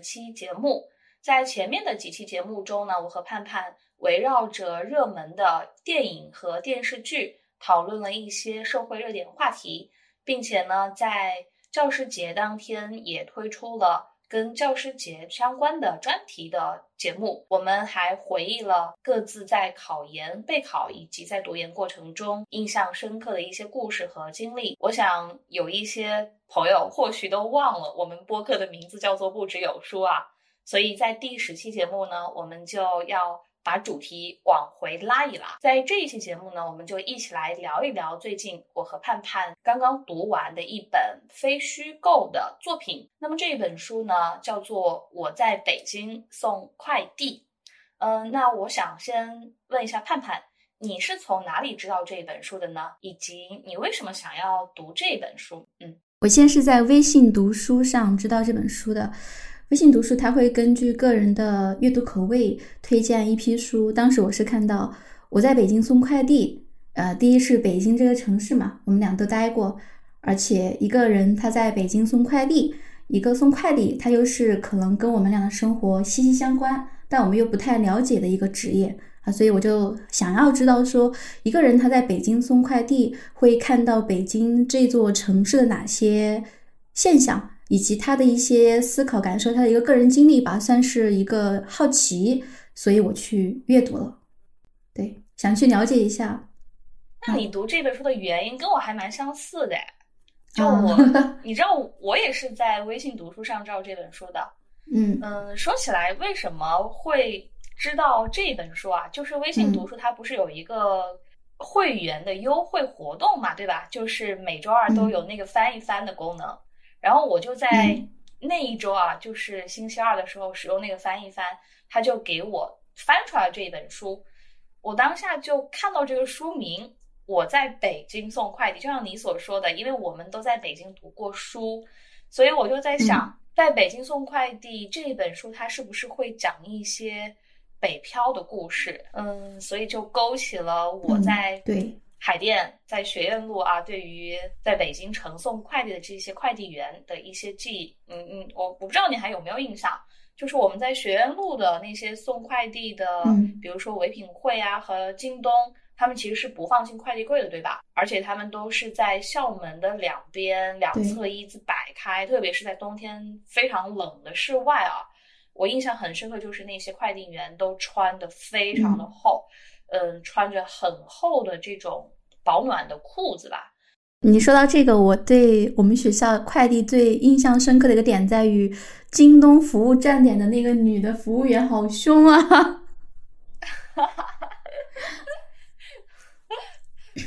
期节目。在前面的几期节目中呢，我和盼盼围绕着热门的电影和电视剧，讨论了一些社会热点话题，并且呢，在教师节当天也推出了。跟教师节相关的专题的节目，我们还回忆了各自在考研、备考以及在读研过程中印象深刻的一些故事和经历。我想有一些朋友或许都忘了，我们播客的名字叫做“不只有书”啊，所以在第十期节目呢，我们就要。把主题往回拉一拉，在这一期节目呢，我们就一起来聊一聊最近我和盼盼刚刚读完的一本非虚构的作品。那么这一本书呢，叫做《我在北京送快递》。嗯，那我想先问一下盼盼，你是从哪里知道这本书的呢？以及你为什么想要读这本书？嗯，我先是在微信读书上知道这本书的。微信读书，它会根据个人的阅读口味推荐一批书。当时我是看到我在北京送快递，呃，第一是北京这个城市嘛，我们俩都待过，而且一个人他在北京送快递，一个送快递，他又是可能跟我们俩的生活息息相关，但我们又不太了解的一个职业啊，所以我就想要知道说，一个人他在北京送快递，会看到北京这座城市的哪些现象。以及他的一些思考感受，他的一个个人经历吧，算是一个好奇，所以我去阅读了。对，想去了解一下。那你读这本书的原因跟我还蛮相似的，就我，你知道，我也是在微信读书上知道这本书的。嗯嗯，说起来，为什么会知道这本书啊？就是微信读书它不是有一个会员的优惠活动嘛，对吧？就是每周二都有那个翻一翻的功能。然后我就在那一周啊，就是星期二的时候使用那个翻一翻，他就给我翻出来这一本书。我当下就看到这个书名，我在北京送快递，就像你所说的，因为我们都在北京读过书，所以我就在想，在北京送快递这一本书，它是不是会讲一些北漂的故事？嗯，所以就勾起了我在对。海淀在学院路啊，对于在北京呈送快递的这些快递员的一些记忆，嗯嗯，我我不知道你还有没有印象，就是我们在学院路的那些送快递的，比如说唯品会啊和京东，他们其实是不放进快递柜的，对吧？而且他们都是在校门的两边两侧一字摆开，特别是在冬天非常冷的室外啊，我印象很深刻，就是那些快递员都穿的非常的厚。嗯，穿着很厚的这种保暖的裤子吧。你说到这个，我对我们学校快递最印象深刻的一个点在于，京东服务站点的那个女的服务员好凶啊！哈哈哈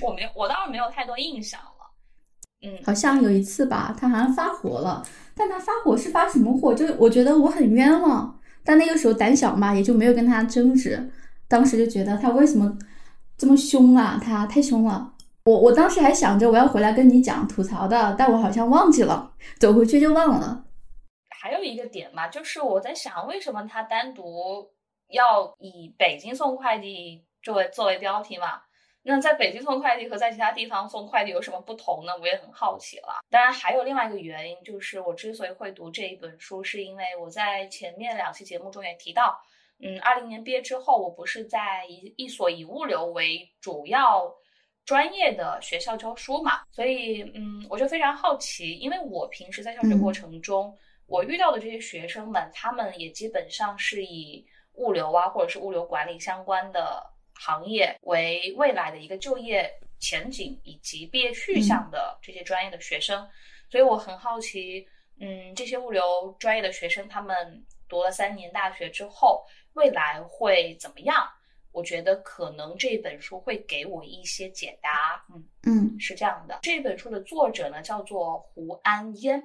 我没有，我倒是没有太多印象了。嗯，好像有一次吧，她好像发火了，但他发火是发什么火？就我觉得我很冤枉，但那个时候胆小嘛，也就没有跟他争执。当时就觉得他为什么这么凶啊？他太凶了。我我当时还想着我要回来跟你讲吐槽的，但我好像忘记了，走回去就忘了。还有一个点嘛，就是我在想，为什么他单独要以北京送快递作为作为标题嘛？那在北京送快递和在其他地方送快递有什么不同呢？我也很好奇了。当然，还有另外一个原因，就是我之所以会读这一本书，是因为我在前面两期节目中也提到。嗯，二零年毕业之后，我不是在一一所以物流为主要专业的学校教书嘛，所以嗯，我就非常好奇，因为我平时在教学过程中，我遇到的这些学生们，他们也基本上是以物流啊，或者是物流管理相关的行业为未来的一个就业前景以及毕业去向的这些专业的学生，所以我很好奇，嗯，这些物流专业的学生，他们读了三年大学之后。未来会怎么样？我觉得可能这本书会给我一些解答。嗯嗯，是这样的。这本书的作者呢叫做胡安烟，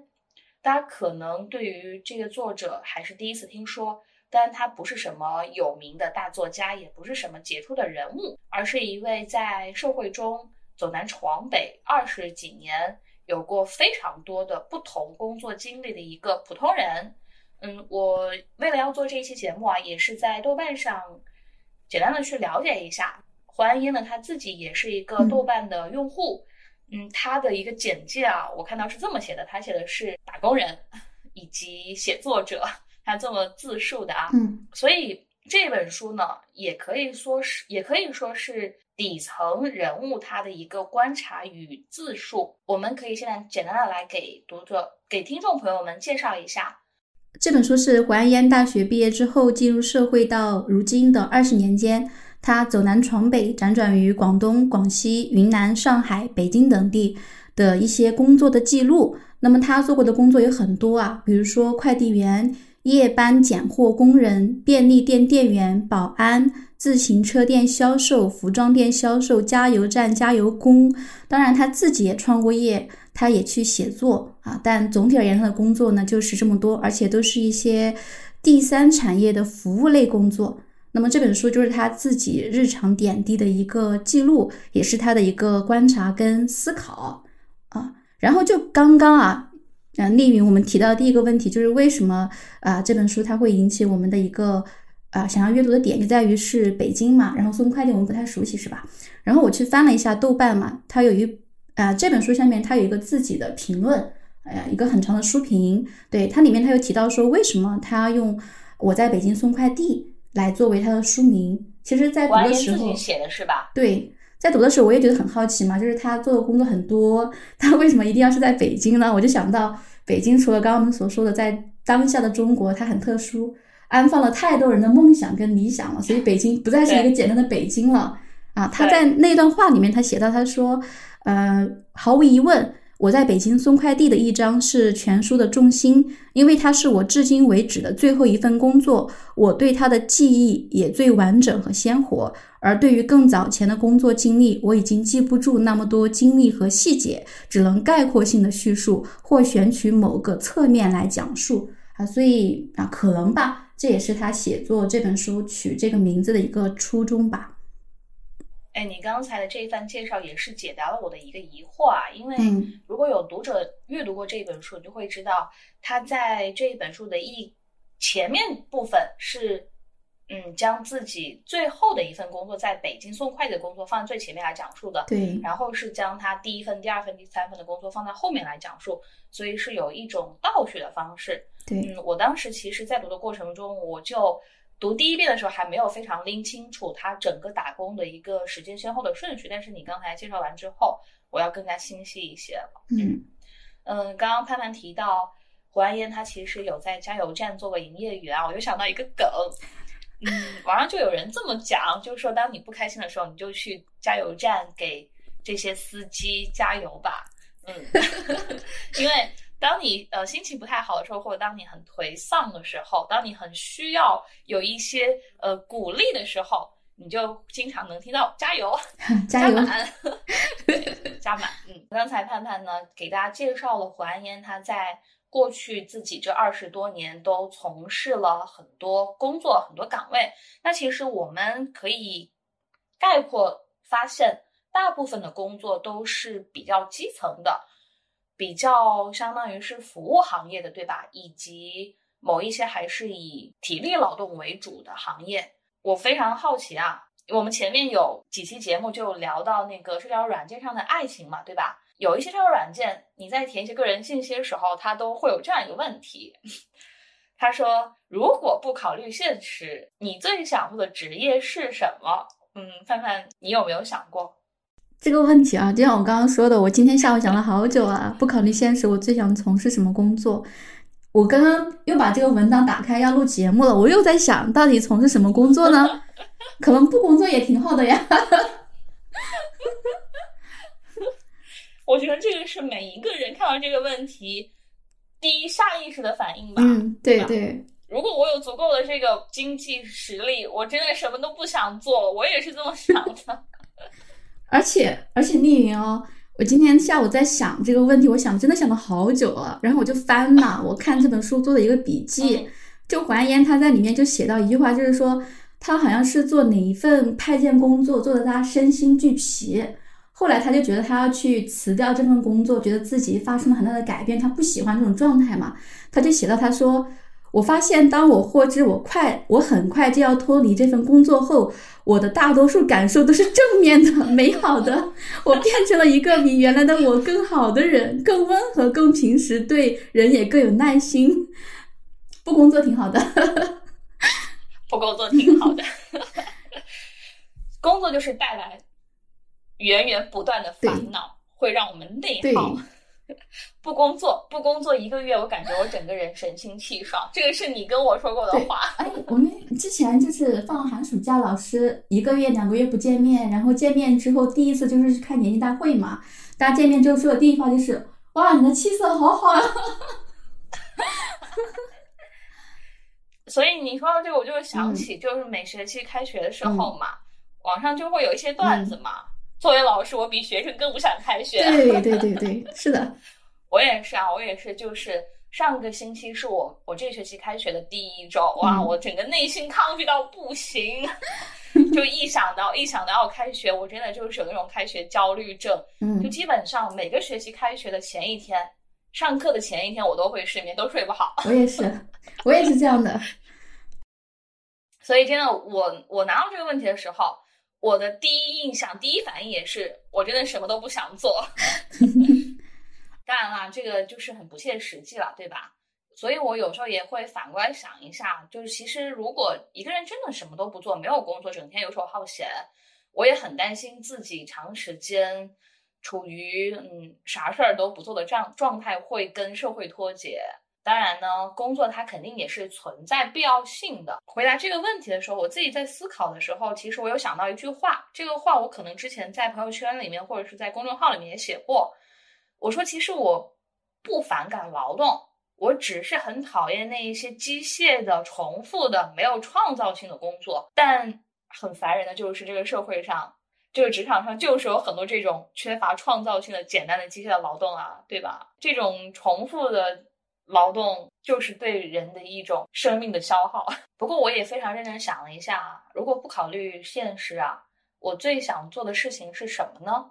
大家可能对于这个作者还是第一次听说。但他不是什么有名的大作家，也不是什么杰出的人物，而是一位在社会中走南闯北二十几年，有过非常多的不同工作经历的一个普通人。嗯，我为了要做这一期节目啊，也是在豆瓣上简单的去了解一下。胡安英呢，他自己也是一个豆瓣的用户，嗯，他的一个简介啊，我看到是这么写的，他写的是打工人以及写作者，他这么自述的啊。嗯，所以这本书呢，也可以说是，也可以说是底层人物他的一个观察与自述。我们可以现在简单的来给读者、给听众朋友们介绍一下。这本书是胡安烟大学毕业之后进入社会到如今的二十年间，他走南闯北，辗转于广东、广西、云南、上海、北京等地的一些工作的记录。那么他做过的工作有很多啊，比如说快递员、夜班拣货工人、便利店店员、保安、自行车店销售、服装店销售、加油站加油工。当然他自己也创过业。他也去写作啊，但总体而言，他的工作呢就是这么多，而且都是一些第三产业的服务类工作。那么这本书就是他自己日常点滴的一个记录，也是他的一个观察跟思考啊。然后就刚刚啊，啊，丽云，我们提到第一个问题就是为什么啊这本书它会引起我们的一个啊想要阅读的点，就在于是北京嘛，然后送快递我们不太熟悉是吧？然后我去翻了一下豆瓣嘛，它有一。啊，这本书下面它有一个自己的评论，哎呀，一个很长的书评。对它里面，它又提到说，为什么他用我在北京送快递来作为他的书名？其实，在读的时候，写的是吧？对，在读的时候我也觉得很好奇嘛，就是他做的工作很多，他为什么一定要是在北京呢？我就想到，北京除了刚刚我们所说的，在当下的中国它很特殊，安放了太多人的梦想跟理想了，所以北京不再是一个简单的北京了啊。他在那段话里面，他写到，他说。呃，毫无疑问，我在北京送快递的一章是全书的重心，因为它是我至今为止的最后一份工作，我对它的记忆也最完整和鲜活。而对于更早前的工作经历，我已经记不住那么多经历和细节，只能概括性的叙述或选取某个侧面来讲述啊。所以啊，可能吧，这也是他写作这本书取这个名字的一个初衷吧。哎，你刚才的这一番介绍也是解答了我的一个疑惑啊，因为如果有读者阅读过这本书，你就会知道他在这一本书的一前面部分是，嗯，将自己最后的一份工作在北京送快递的工作放在最前面来讲述的，对，然后是将他第一份、第二份、第三份的工作放在后面来讲述，所以是有一种倒叙的方式。对，嗯，我当时其实在读的过程中，我就。读第一遍的时候还没有非常拎清楚他整个打工的一个时间先后的顺序，但是你刚才介绍完之后，我要更加清晰一些了。嗯嗯，刚刚潘潘提到胡安烟，他其实有在加油站做过营业员啊，我就想到一个梗，嗯，网上就有人这么讲，就是说当你不开心的时候，你就去加油站给这些司机加油吧。嗯，因为。当你呃心情不太好的时候，或者当你很颓丧的时候，当你很需要有一些呃鼓励的时候，你就经常能听到 加油，加满，加满。嗯，刚才盼盼呢给大家介绍了胡安烟，他在过去自己这二十多年都从事了很多工作、很多岗位。那其实我们可以概括发现，大部分的工作都是比较基层的。比较相当于是服务行业的，对吧？以及某一些还是以体力劳动为主的行业。我非常好奇啊，我们前面有几期节目就聊到那个社交软件上的爱情嘛，对吧？有一些社交软件，你在填一些个人信息的时候，它都会有这样一个问题，他说：“如果不考虑现实，你最想做的职业是什么？”嗯，范范，你有没有想过？这个问题啊，就像我刚刚说的，我今天下午想了好久啊。不考虑现实，我最想从事什么工作？我刚刚又把这个文档打开要录节目了，我又在想到底从事什么工作呢？可能不工作也挺好的呀。我觉得这个是每一个人看到这个问题第一下意识的反应吧。嗯，对对。如果我有足够的这个经济实力，我真的什么都不想做，我也是这么想的。而且而且，丽云哦，我今天下午在想这个问题，我想真的想了好久了。然后我就翻嘛，我看这本书做的一个笔记，就还原他在里面就写到一句话，就是说他好像是做哪一份派件工作做的他身心俱疲，后来他就觉得他要去辞掉这份工作，觉得自己发生了很大的改变，他不喜欢这种状态嘛，他就写到他说。我发现，当我获知我快，我很快就要脱离这份工作后，我的大多数感受都是正面的、美好的。我变成了一个比原来的我更好的人，更温和、更平时，对人也更有耐心。不工作挺好的，不工作挺好的。工作就是带来源源不断的烦恼，会让我们内耗。不工作，不工作一个月，我感觉我整个人神清气爽。这个是你跟我说过的话。哎，我们之前就是放寒暑假，老师一个月、两个月不见面，然后见面之后，第一次就是去看年级大会嘛。大家见面之后说的第一句话就是：“哇，你的气色好好呀！” 所以你说到这个，我就想起，就是每学期开学的时候嘛，网上就会有一些段子嘛。作为老师，我比学生更不想开学。对对对对，是的，我也是啊，我也是，就是上个星期是我我这学期开学的第一周，哇，我整个内心抗拒到不行，就一想到一想到要开学，我真的就是有那种开学焦虑症，嗯，就基本上每个学期开学的前一天，上课的前一天，我都会失眠，都睡不好。我也是，我也是这样的。所以真的，我我拿到这个问题的时候。我的第一印象、第一反应也是，我真的什么都不想做。当然啦，这个就是很不切实际了，对吧？所以我有时候也会反过来想一下，就是其实如果一个人真的什么都不做，没有工作，整天游手好闲，我也很担心自己长时间处于嗯啥事儿都不做的状状态，会跟社会脱节。当然呢，工作它肯定也是存在必要性的。回答这个问题的时候，我自己在思考的时候，其实我有想到一句话，这个话我可能之前在朋友圈里面或者是在公众号里面也写过。我说，其实我不反感劳动，我只是很讨厌那一些机械的、重复的、没有创造性的工作。但很烦人的就是这个社会上，这个职场上就是有很多这种缺乏创造性的、简单的机械的劳动啊，对吧？这种重复的。劳动就是对人的一种生命的消耗。不过我也非常认真想了一下，如果不考虑现实啊，我最想做的事情是什么呢？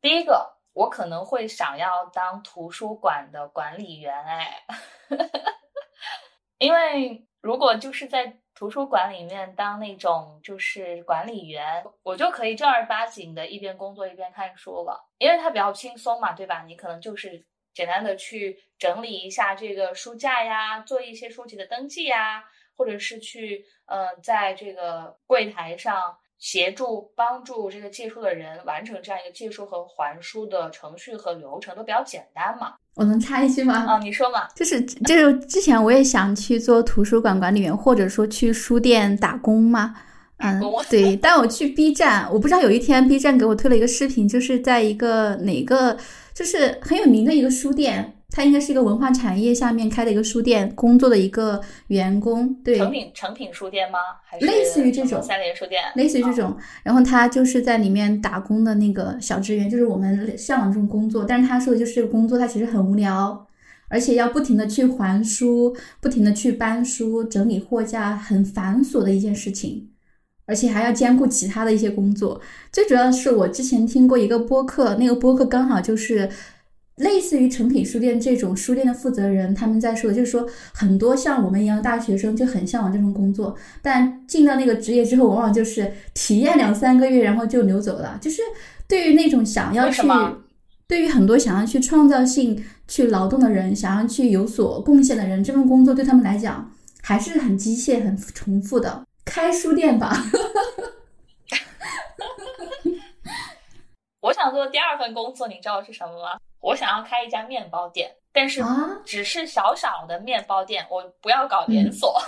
第一个，我可能会想要当图书馆的管理员，哎，因为如果就是在图书馆里面当那种就是管理员，我就可以正儿八经的一边工作一边看书了，因为它比较轻松嘛，对吧？你可能就是。简单的去整理一下这个书架呀，做一些书籍的登记呀，或者是去呃，在这个柜台上协助帮助这个借书的人完成这样一个借书和还书的程序和流程，都比较简单嘛。我能插一句吗？啊，你说嘛。就是就是之前我也想去做图书馆管理员，或者说去书店打工嘛。嗯，对。但我去 B 站，我不知道有一天 B 站给我推了一个视频，就是在一个哪个。就是很有名的一个书店，它应该是一个文化产业下面开的一个书店，工作的一个员工，对，成品成品书店吗？还是类似于这种三联书店？类似于这种，然后他就是在里面打工的那个小职员，就是我们向往这种工作。但是他说的就是这个工作，他其实很无聊，而且要不停的去还书，不停的去搬书、整理货架，很繁琐的一件事情。而且还要兼顾其他的一些工作，最主要是我之前听过一个播客，那个播客刚好就是类似于诚品书店这种书店的负责人，他们在说，就是说很多像我们一样的大学生就很向往这种工作，但进到那个职业之后，往往就是体验两三个月，然后就流走了。就是对于那种想要去，对于很多想要去创造性去劳动的人，想要去有所贡献的人，这份工作对他们来讲还是很机械、很重复的。开书店吧，我想做的第二份工作，你知道是什么吗？我想要开一家面包店，但是只是小小的面包店，我不要搞连锁。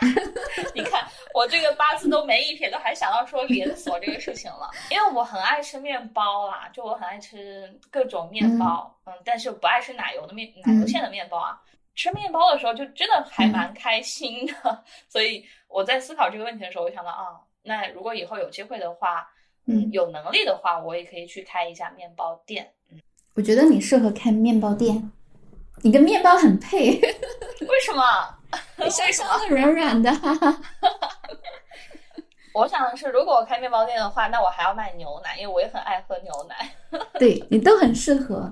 你看我这个八字都没一撇，都还想到说连锁这个事情了。因为我很爱吃面包啦，就我很爱吃各种面包，嗯，但是不爱吃奶油的面奶油馅的面包啊。吃面包的时候就真的还蛮开心的，所以我在思考这个问题的时候，我想到啊，那如果以后有机会的话，嗯，有能力的话，我也可以去开一家面包店。嗯，我觉得你适合开面包店，你跟面包很配。为什么？香香的、软软的。我想的是，如果我开面包店的话，那我还要卖牛奶，因为我也很爱喝牛奶。对你都很适合。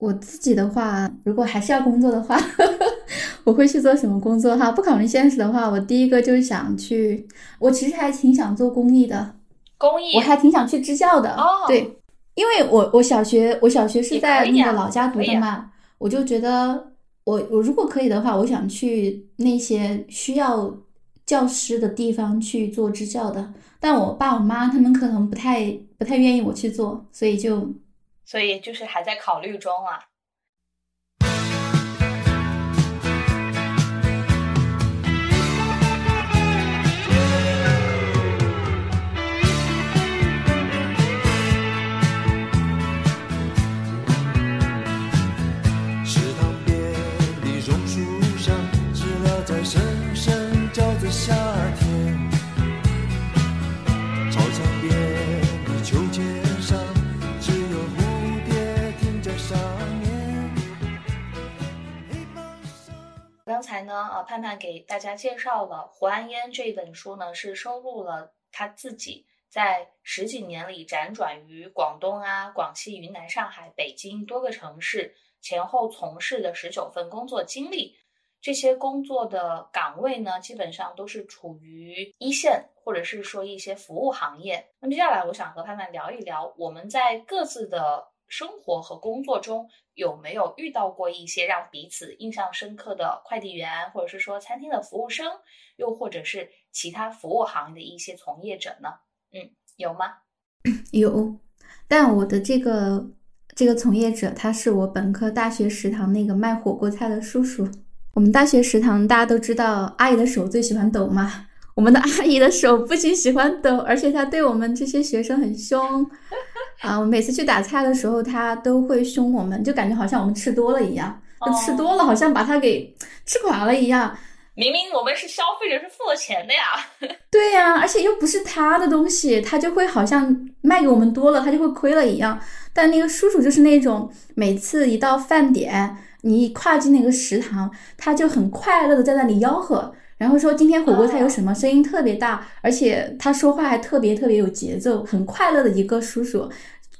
我自己的话，如果还是要工作的话，我会去做什么工作哈？不考虑现实的话，我第一个就是想去，我其实还挺想做公益的，公益我还挺想去支教的。哦对，因为我我小学我小学是在那个老家读的嘛，我就觉得我我如果可以的话，我想去那些需要教师的地方去做支教的，但我爸我妈他们可能不太不太愿意我去做，所以就所以就是还在考虑中啊。刚才呢，呃，盼盼给大家介绍了胡安烟这一本书呢，是收录了他自己在十几年里辗转于广东啊、广西、云南、上海、北京多个城市，前后从事的十九份工作经历。这些工作的岗位呢，基本上都是处于一线，或者是说一些服务行业。那么接下来，我想和盼盼聊一聊，我们在各自的生活和工作中有没有遇到过一些让彼此印象深刻的快递员，或者是说餐厅的服务生，又或者是其他服务行业的一些从业者呢？嗯，有吗？有，但我的这个这个从业者，他是我本科大学食堂那个卖火锅菜的叔叔。我们大学食堂大家都知道，阿姨的手最喜欢抖嘛。我们的阿姨的手不仅喜欢抖，而且她对我们这些学生很凶啊。我每次去打菜的时候，他都会凶我们，就感觉好像我们吃多了一样，就吃多了好像把他给吃垮了一样。明明我们是消费者，是付了钱的呀。对呀、而且又不是他的东西，他就会好像卖给我们多了，他就会亏了一样。但那个叔叔就是那种每次一到饭点，你一跨进那个食堂，他就很快乐的在那里吆喝，然后说今天火锅菜有什么，声音特别大，而且他说话还特别特别有节奏，很快乐的一个叔叔。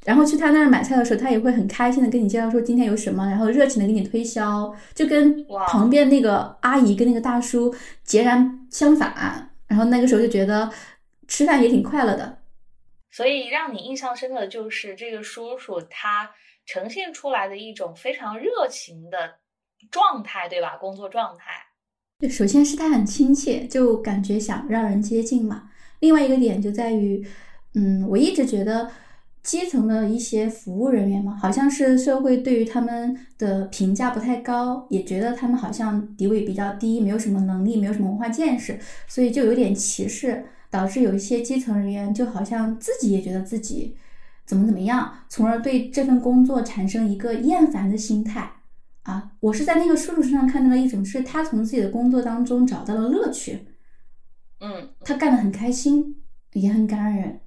然后去他那儿买菜的时候，他也会很开心的跟你介绍说今天有什么，然后热情的给你推销，就跟旁边那个阿姨跟那个大叔截然相反。然后那个时候就觉得吃饭也挺快乐的。所以让你印象深刻的就是这个叔叔他呈现出来的一种非常热情的状态，对吧？工作状态。对，首先是他很亲切，就感觉想让人接近嘛。另外一个点就在于，嗯，我一直觉得基层的一些服务人员嘛，好像是社会对于他们的评价不太高，也觉得他们好像地位比较低，没有什么能力，没有什么文化见识，所以就有点歧视，导致有一些基层人员就好像自己也觉得自己怎么怎么样，从而对这份工作产生一个厌烦的心态。啊，我是在那个叔叔身上看到了一种，是他从自己的工作当中找到了乐趣，嗯，他干得很开心，也很感人。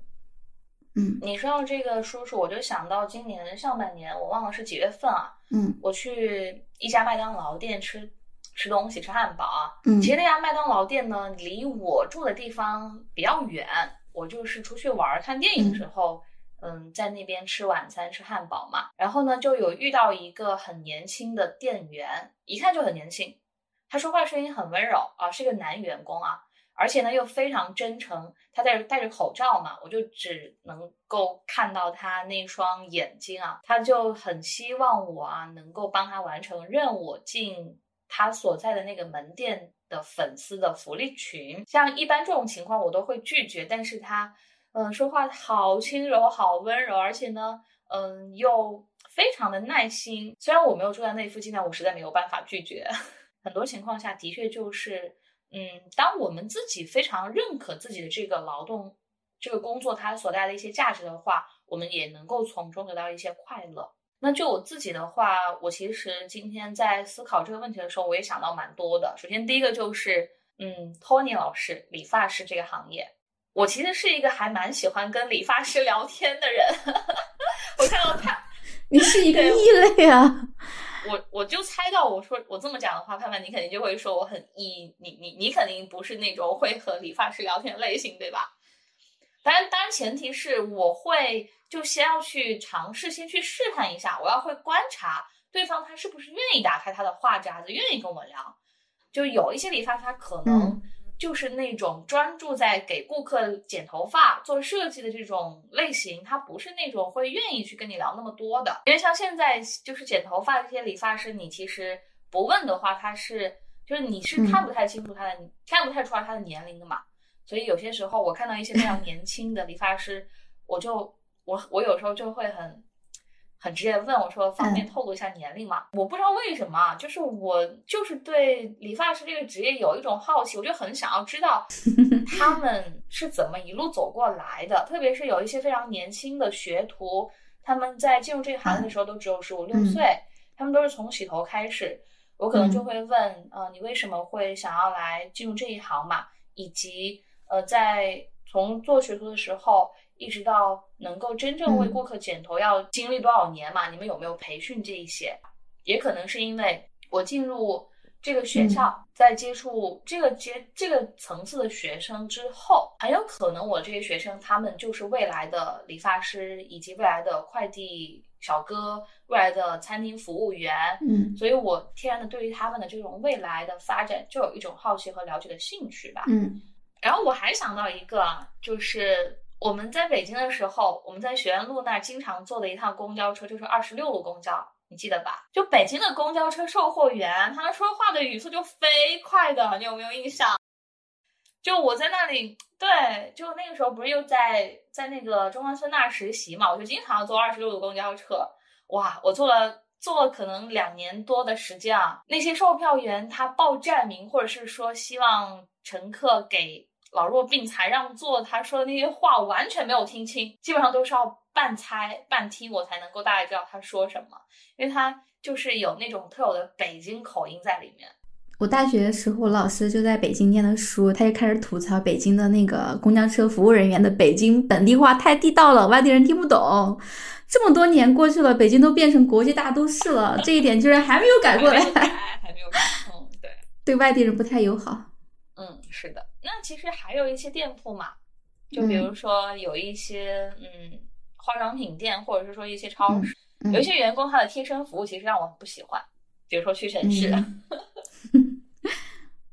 嗯你说到这个叔叔，我就想到今年上半年，我忘了是几月份啊，嗯我去一家麦当劳店吃吃东西，吃汉堡啊。嗯其实那家麦当劳店呢，离我住的地方比较远，我就是出去玩看电影的时候，嗯嗯在那边吃晚餐吃汉堡嘛。然后呢，就有遇到一个很年轻的店员，一看就很年轻，他说话声音很温柔啊，是个男员工啊。而且呢，又非常真诚。他戴着戴着口罩嘛，我就只能够看到他那双眼睛啊。他就很希望我啊，能够帮他完成任务，进他所在的那个门店的粉丝的福利群。像一般这种情况，我都会拒绝。但是他，嗯，说话好轻柔，好温柔，而且呢，嗯，又非常的耐心。虽然我没有住在那附近，但我实在没有办法拒绝。很多情况下的确就是。嗯，当我们自己非常认可自己的这个劳动、这个工作它所带来的一些价值的话，我们也能够从中得到一些快乐。那就我自己的话，我其实今天在思考这个问题的时候，我也想到蛮多的。首先，第一个就是，嗯，Tony 老师，理发师这个行业，我其实是一个还蛮喜欢跟理发师聊天的人。我看到他，你是一个异类啊。我我就猜到，我说我这么讲的话，盼盼你肯定就会说我很异你你你肯定不是那种会和理发师聊天的类型，对吧？当然，当然前提是我会就先要去尝试，先去试探一下，我要会观察对方他是不是愿意打开他的话匣子，愿意跟我聊。就有一些理发师他可能嗯就是那种专注在给顾客剪头发、做设计的这种类型，他不是那种会愿意去跟你聊那么多的。因为像现在就是剪头发这些理发师，你其实不问的话，他是就是你是嗯看不太清楚他的，看不太出来他的年龄的嘛。所以有些时候我看到一些非常年轻的理发师，我就我我有时候就会很很直接地问我说，方便嗯透露一下年龄吗？我不知道为什么啊，就是我就是对理发师这个职业有一种好奇，我就很想要知道 他们是怎么一路走过来的，特别是有一些非常年轻的学徒，他们在进入这个行业的时候都只有十五六嗯岁，他们都是从洗头开始。我可能就会问，呃，你为什么会想要来进入这一行嘛？以及呃，在从做学徒的时候，一直到能够真正为嗯顾客剪头，要经历多少年嘛？你们有没有培训这一些？也可能是因为我进入这个学校，在接触这个阶这个层次的学生之后，很有可能我这些学生他们就是未来的理发师，以及未来的快递小哥，未来的餐厅服务员。嗯所以我天然的对于他们的这种未来的发展就有一种好奇和了解的兴趣吧。嗯然后我还想到一个啊，就是我们在北京的时候，我们在学院路那儿经常坐的一趟公交车，就是二十六路公交，你记得吧？就北京的公交车售货员，他们说话的语速就飞快的，你有没有印象？就我在那里，对，就那个时候不是又在在那个中关村那儿实习嘛，我就经常坐二十六路公交车。哇，我坐了坐了可能两年多的时间啊，那些售票员他报站名，或者是说希望乘客给老弱病残让座，他说的那些话我完全没有听清，基本上都是要半猜半听我才能够大概知道他说什么，因为他就是有那种特有的北京口音在里面。我大学的时候，老师就在北京念的书，他就开始吐槽北京的那个公交车服务人员的北京本地话太地道了，外地人听不懂。这么多年过去了，北京都变成国际大都市了，这一点居然还没有改过来还，没有。嗯，对，对外地人不太友好。嗯，是的。那其实还有一些店铺嘛，就比如说有一些嗯化妆品店，或者是说一些超市，嗯有一些员工他的贴身服务其实让我很不喜欢，比如说屈臣氏。嗯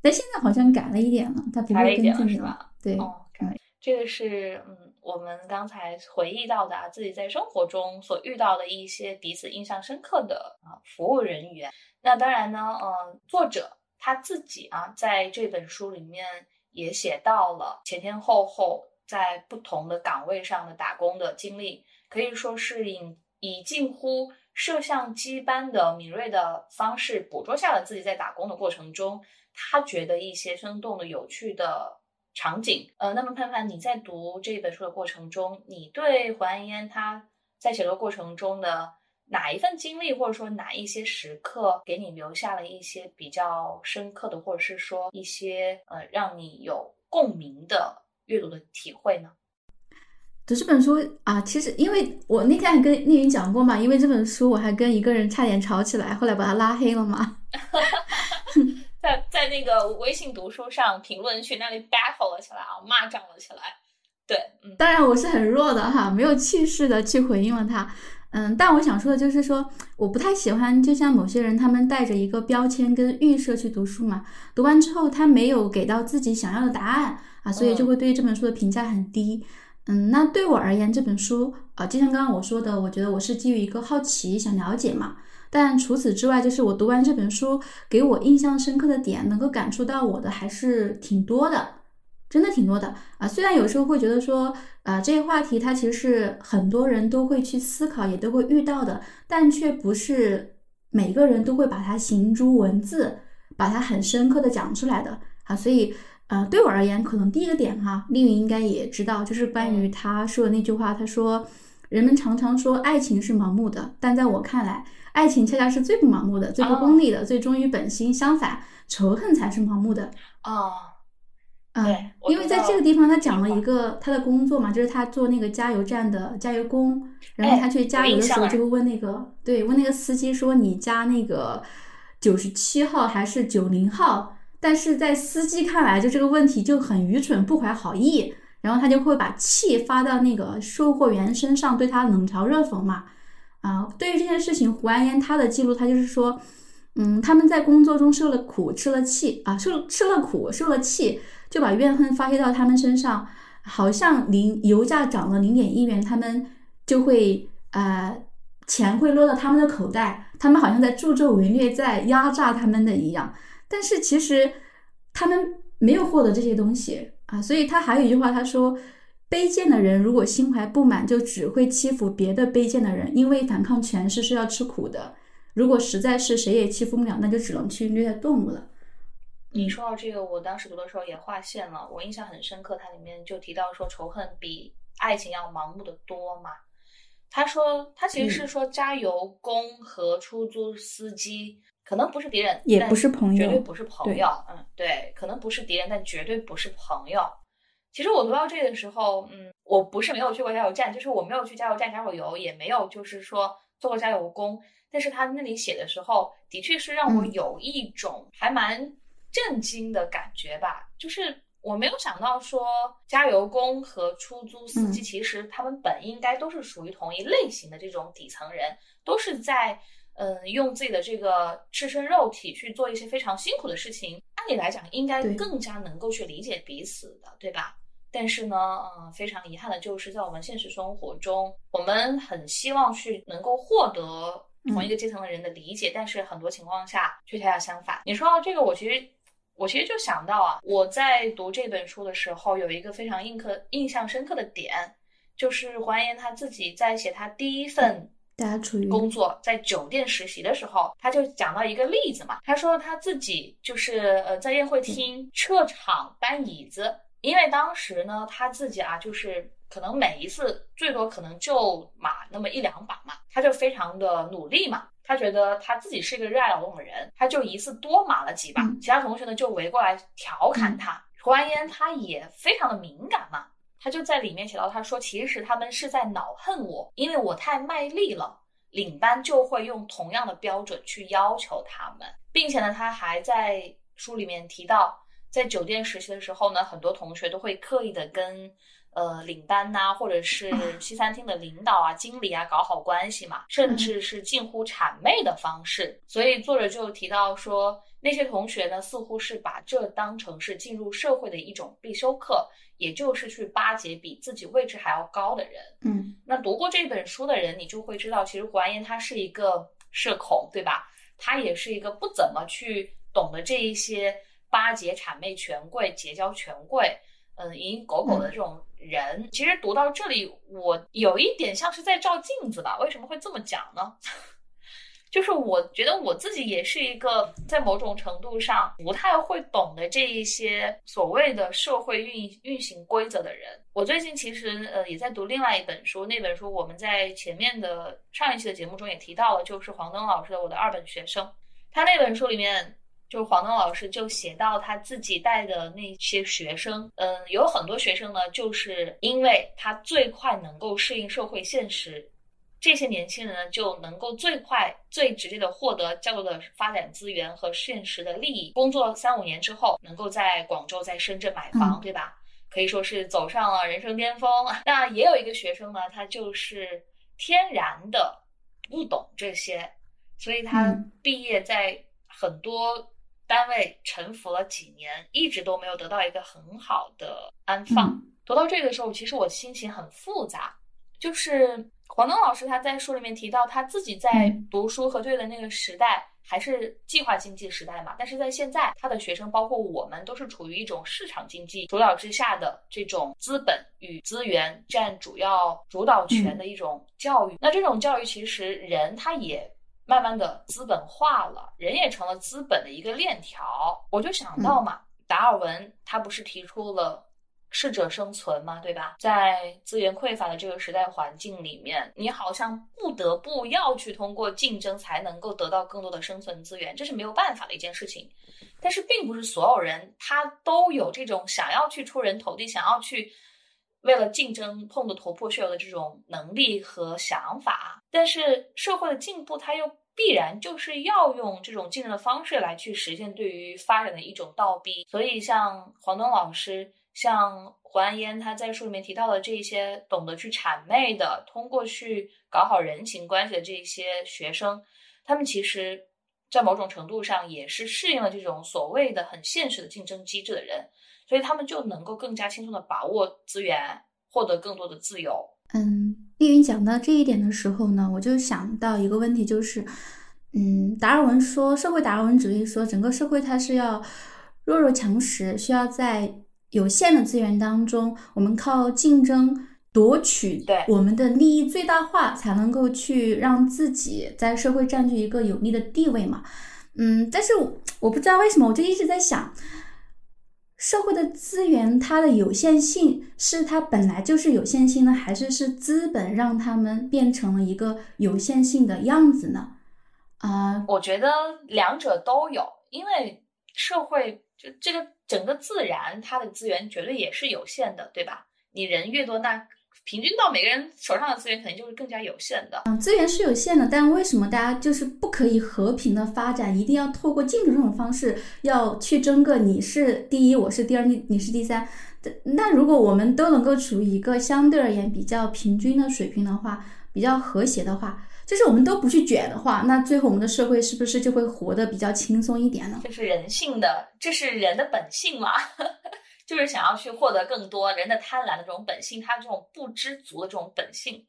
但现在好像改了一点了，他不会改了一点是吧？对，哦，改这个是嗯，我们刚才回忆到的啊，自己在生活中所遇到的一些彼此印象深刻的啊服务人员。那当然呢，呃，作者他自己啊，在这本书里面也写到了前前后后在不同的岗位上的打工的经历，可以说是以以近乎摄像机般的敏锐的方式捕捉下了自己在打工的过程中他觉得一些生动的、有趣的场景。呃，那么盼盼，你在读这本书的过程中，你对黄安烟他在写作过程中的哪一份经历，或者说哪一些时刻，给你留下了一些比较深刻的，或者是说一些呃让你有共鸣的阅读的体会呢？读这本书啊，其实因为我那天还跟聂云讲过嘛，因为这本书我还跟一个人差点吵起来，后来把他拉黑了嘛。在在那个微信读书上评论区那里 battle 了起来啊，骂战了起来。对，嗯，当然我是很弱的哈，没有气势的去回应了他。嗯，但我想说的就是说，我不太喜欢，就像某些人他们带着一个标签跟预设去读书嘛，读完之后他没有给到自己想要的答案啊，所以就会对这本书的评价很低。嗯，那对我而言，这本书啊，就像刚刚我说的，我觉得我是基于一个好奇想了解嘛。但除此之外，就是我读完这本书，给我印象深刻的点，能够感触到我的还是挺多的，真的挺多的啊。虽然有时候会觉得说，啊，这些话题它其实是很多人都会去思考，也都会遇到的，但却不是每个人都会把它形诸文字，把它很深刻的讲出来的啊。所以，呃，对我而言，可能第一个点哈，丽云应该也知道，就是关于他说的那句话，他说。人们常常说爱情是盲目的，但在我看来，爱情恰恰是最不盲目的、最不功利的、最忠于本心。相反，仇恨才是盲目的。哦，啊、对因为在这个地方，他讲了一个他的工作嘛，就是他做那个加油站的加油工，然后哎他去加油的时候就会问那个，对，问那个司机说你加那个九十七号还是九零号？但是在司机看来，就这个问题就很愚蠢，不怀好意。然后他就会把气发到那个售货员身上，对他冷嘲热讽嘛。啊，对于这件事情，胡安烟他的记录，他就是说，嗯，他们在工作中受了苦，吃了气啊，受吃了苦，受了气，就把怨恨发泄到他们身上，好像零油价涨了零点一元，他们就会呃钱会落到他们的口袋，他们好像在助纣为虐，在压榨他们的一样。但是其实他们没有获得这些东西啊，所以他还有一句话，他说：“卑贱的人如果心怀不满，就只会欺负别的卑贱的人，因为反抗权势是要吃苦的。如果实在是谁也欺负不了，那就只能去虐待动物了。”你说到这个，我当时读的时候也划线了，我印象很深刻。它里面就提到说，仇恨比爱情要盲目的多嘛。他说，他其实是说，加油工和出租司机可能不是敌人，也不是朋友绝对不是朋友。嗯，对，可能不是敌人，但绝对不是朋友。其实我读到这个时候，嗯，我不是没有去过加油站，就是我没有去加油站加过油，也没有就是说做过加油工。但是他那里写的时候，的确是让我嗯。有一种还蛮震惊的感觉吧，就是我没有想到说加油工和出租司机嗯。其实他们本应该都是属于同一类型的这种底层人，都是在嗯、呃用自己的这个赤身肉体去做一些非常辛苦的事情，按理来讲应该更加能够去理解彼此的，对吧？但是呢，嗯，非常遗憾的就是在我们现实生活中，我们很希望去能够获得同一个阶层的人的理解，但是很多情况下却恰恰相反。你说到这个，我其实我其实就想到啊，我在读这本书的时候，有一个非常印刻印象深刻的点，就是黄岩他自己在写他第一份大家处于工作在酒店实习的时候，他就讲到一个例子嘛，他说他自己就是呃在宴会厅撤场搬椅子，因为当时呢他自己啊就是可能每一次最多可能就码那么一两把嘛，他就非常的努力嘛。他觉得他自己是一个热爱劳动的人，他就一次多码了几把，嗯其他同学呢就围过来调侃他。胡安烟他也非常的敏感嘛，他就在里面写到，他说其实他们是在恼恨我，因为我太卖力了，领班就会用同样的标准去要求他们，并且呢，他还在书里面提到，在酒店实习的时候呢，很多同学都会刻意的跟呃领班呐、或者是西餐厅的领导啊、经理啊搞好关系嘛，甚至是近乎谄媚的方式。所以作者就提到说，那些同学呢，似乎是把这当成是进入社会的一种必修课，也就是去巴结比自己位置还要高的人。嗯那读过这本书的人，你就会知道，其实胡安岩他是一个社恐，对吧？他也是一个不怎么去懂得这一些巴结、谄媚权贵、结交权贵，嗯，蝇营狗苟的这种人。其实读到这里，我有一点像是在照镜子吧？为什么会这么讲呢？就是我觉得我自己也是一个在某种程度上不太会懂得这一些所谓的社会运运行规则的人。我最近其实呃也在读另外一本书，那本书我们在前面的上一期的节目中也提到了，就是黄登老师的《我的二本学生》。他那本书里面，就是黄东老师就写到他自己带的那些学生，嗯，有很多学生呢，就是因为他最快能够适应社会现实，这些年轻人呢就能够最快、最直接的获得较多的发展资源和现实的利益。工作三五年之后，能够在广州、在深圳买房，嗯对吧？可以说是走上了人生巅峰。那也有一个学生呢，他就是天然的不懂这些，所以他嗯毕业在很多单位沉浮了几年，一直都没有得到一个很好的安放。嗯读到这个时候，其实我心情很复杂。就是黄东老师他在书里面提到，他自己在嗯读书和对的那个时代还是计划经济时代嘛，但是在现在，他的学生包括我们都是处于一种市场经济主导之下的这种资本与资源占主要主导权的一种教育。那这种教育其实人他也。慢慢的资本化了，人也成了资本的一个链条。我就想到嘛，达尔文他不是提出了适者生存嘛，对吧？在资源匮乏的这个时代环境里面，你好像不得不要去通过竞争才能够得到更多的生存资源，这是没有办法的一件事情。但是，并不是所有人他都有这种想要去出人头地，想要去为了竞争碰得头破血流的这种能力和想法。但是，社会的进步，它又必然就是要用这种竞争的方式来去实现对于发展的一种倒逼。所以，像黄东老师。像胡安烟他在书里面提到的这些懂得去谄媚的，通过去搞好人情关系的这些学生，他们其实在某种程度上也是适应了这种所谓的很现实的竞争机制的人，所以他们就能够更加轻松的把握资源，获得更多的自由。嗯，丽云讲到这一点的时候呢，我就想到一个问题，就是，嗯，达尔文说，社会达尔文主义说，整个社会它是要弱肉强食，需要在有限的资源当中，我们靠竞争夺取对我们的利益最大化，才能够去让自己在社会占据一个有利的地位嘛。嗯，但是我我不知道为什么，我就一直在想，社会的资源它的有限性是它本来就是有限性呢，还是是资本让他们变成了一个有限性的样子呢？啊、我觉得两者都有，因为社会就这个整个自然它的资源绝对也是有限的，对吧？你人越多，那平均到每个人手上的资源肯定就是更加有限的。嗯，资源是有限的，但为什么大家就是不可以和平的发展？一定要透过竞争这种方式，要去争个你是第一，我是第二，你你是第三。那如果我们都能够处于一个相对而言比较平均的水平的话，比较和谐的话，就是我们都不去卷的话，那最后我们的社会是不是就会活得比较轻松一点呢？这是人性的，这是人的本性嘛，就是想要去获得更多，人的贪婪的这种本性，他这种不知足的这种本性。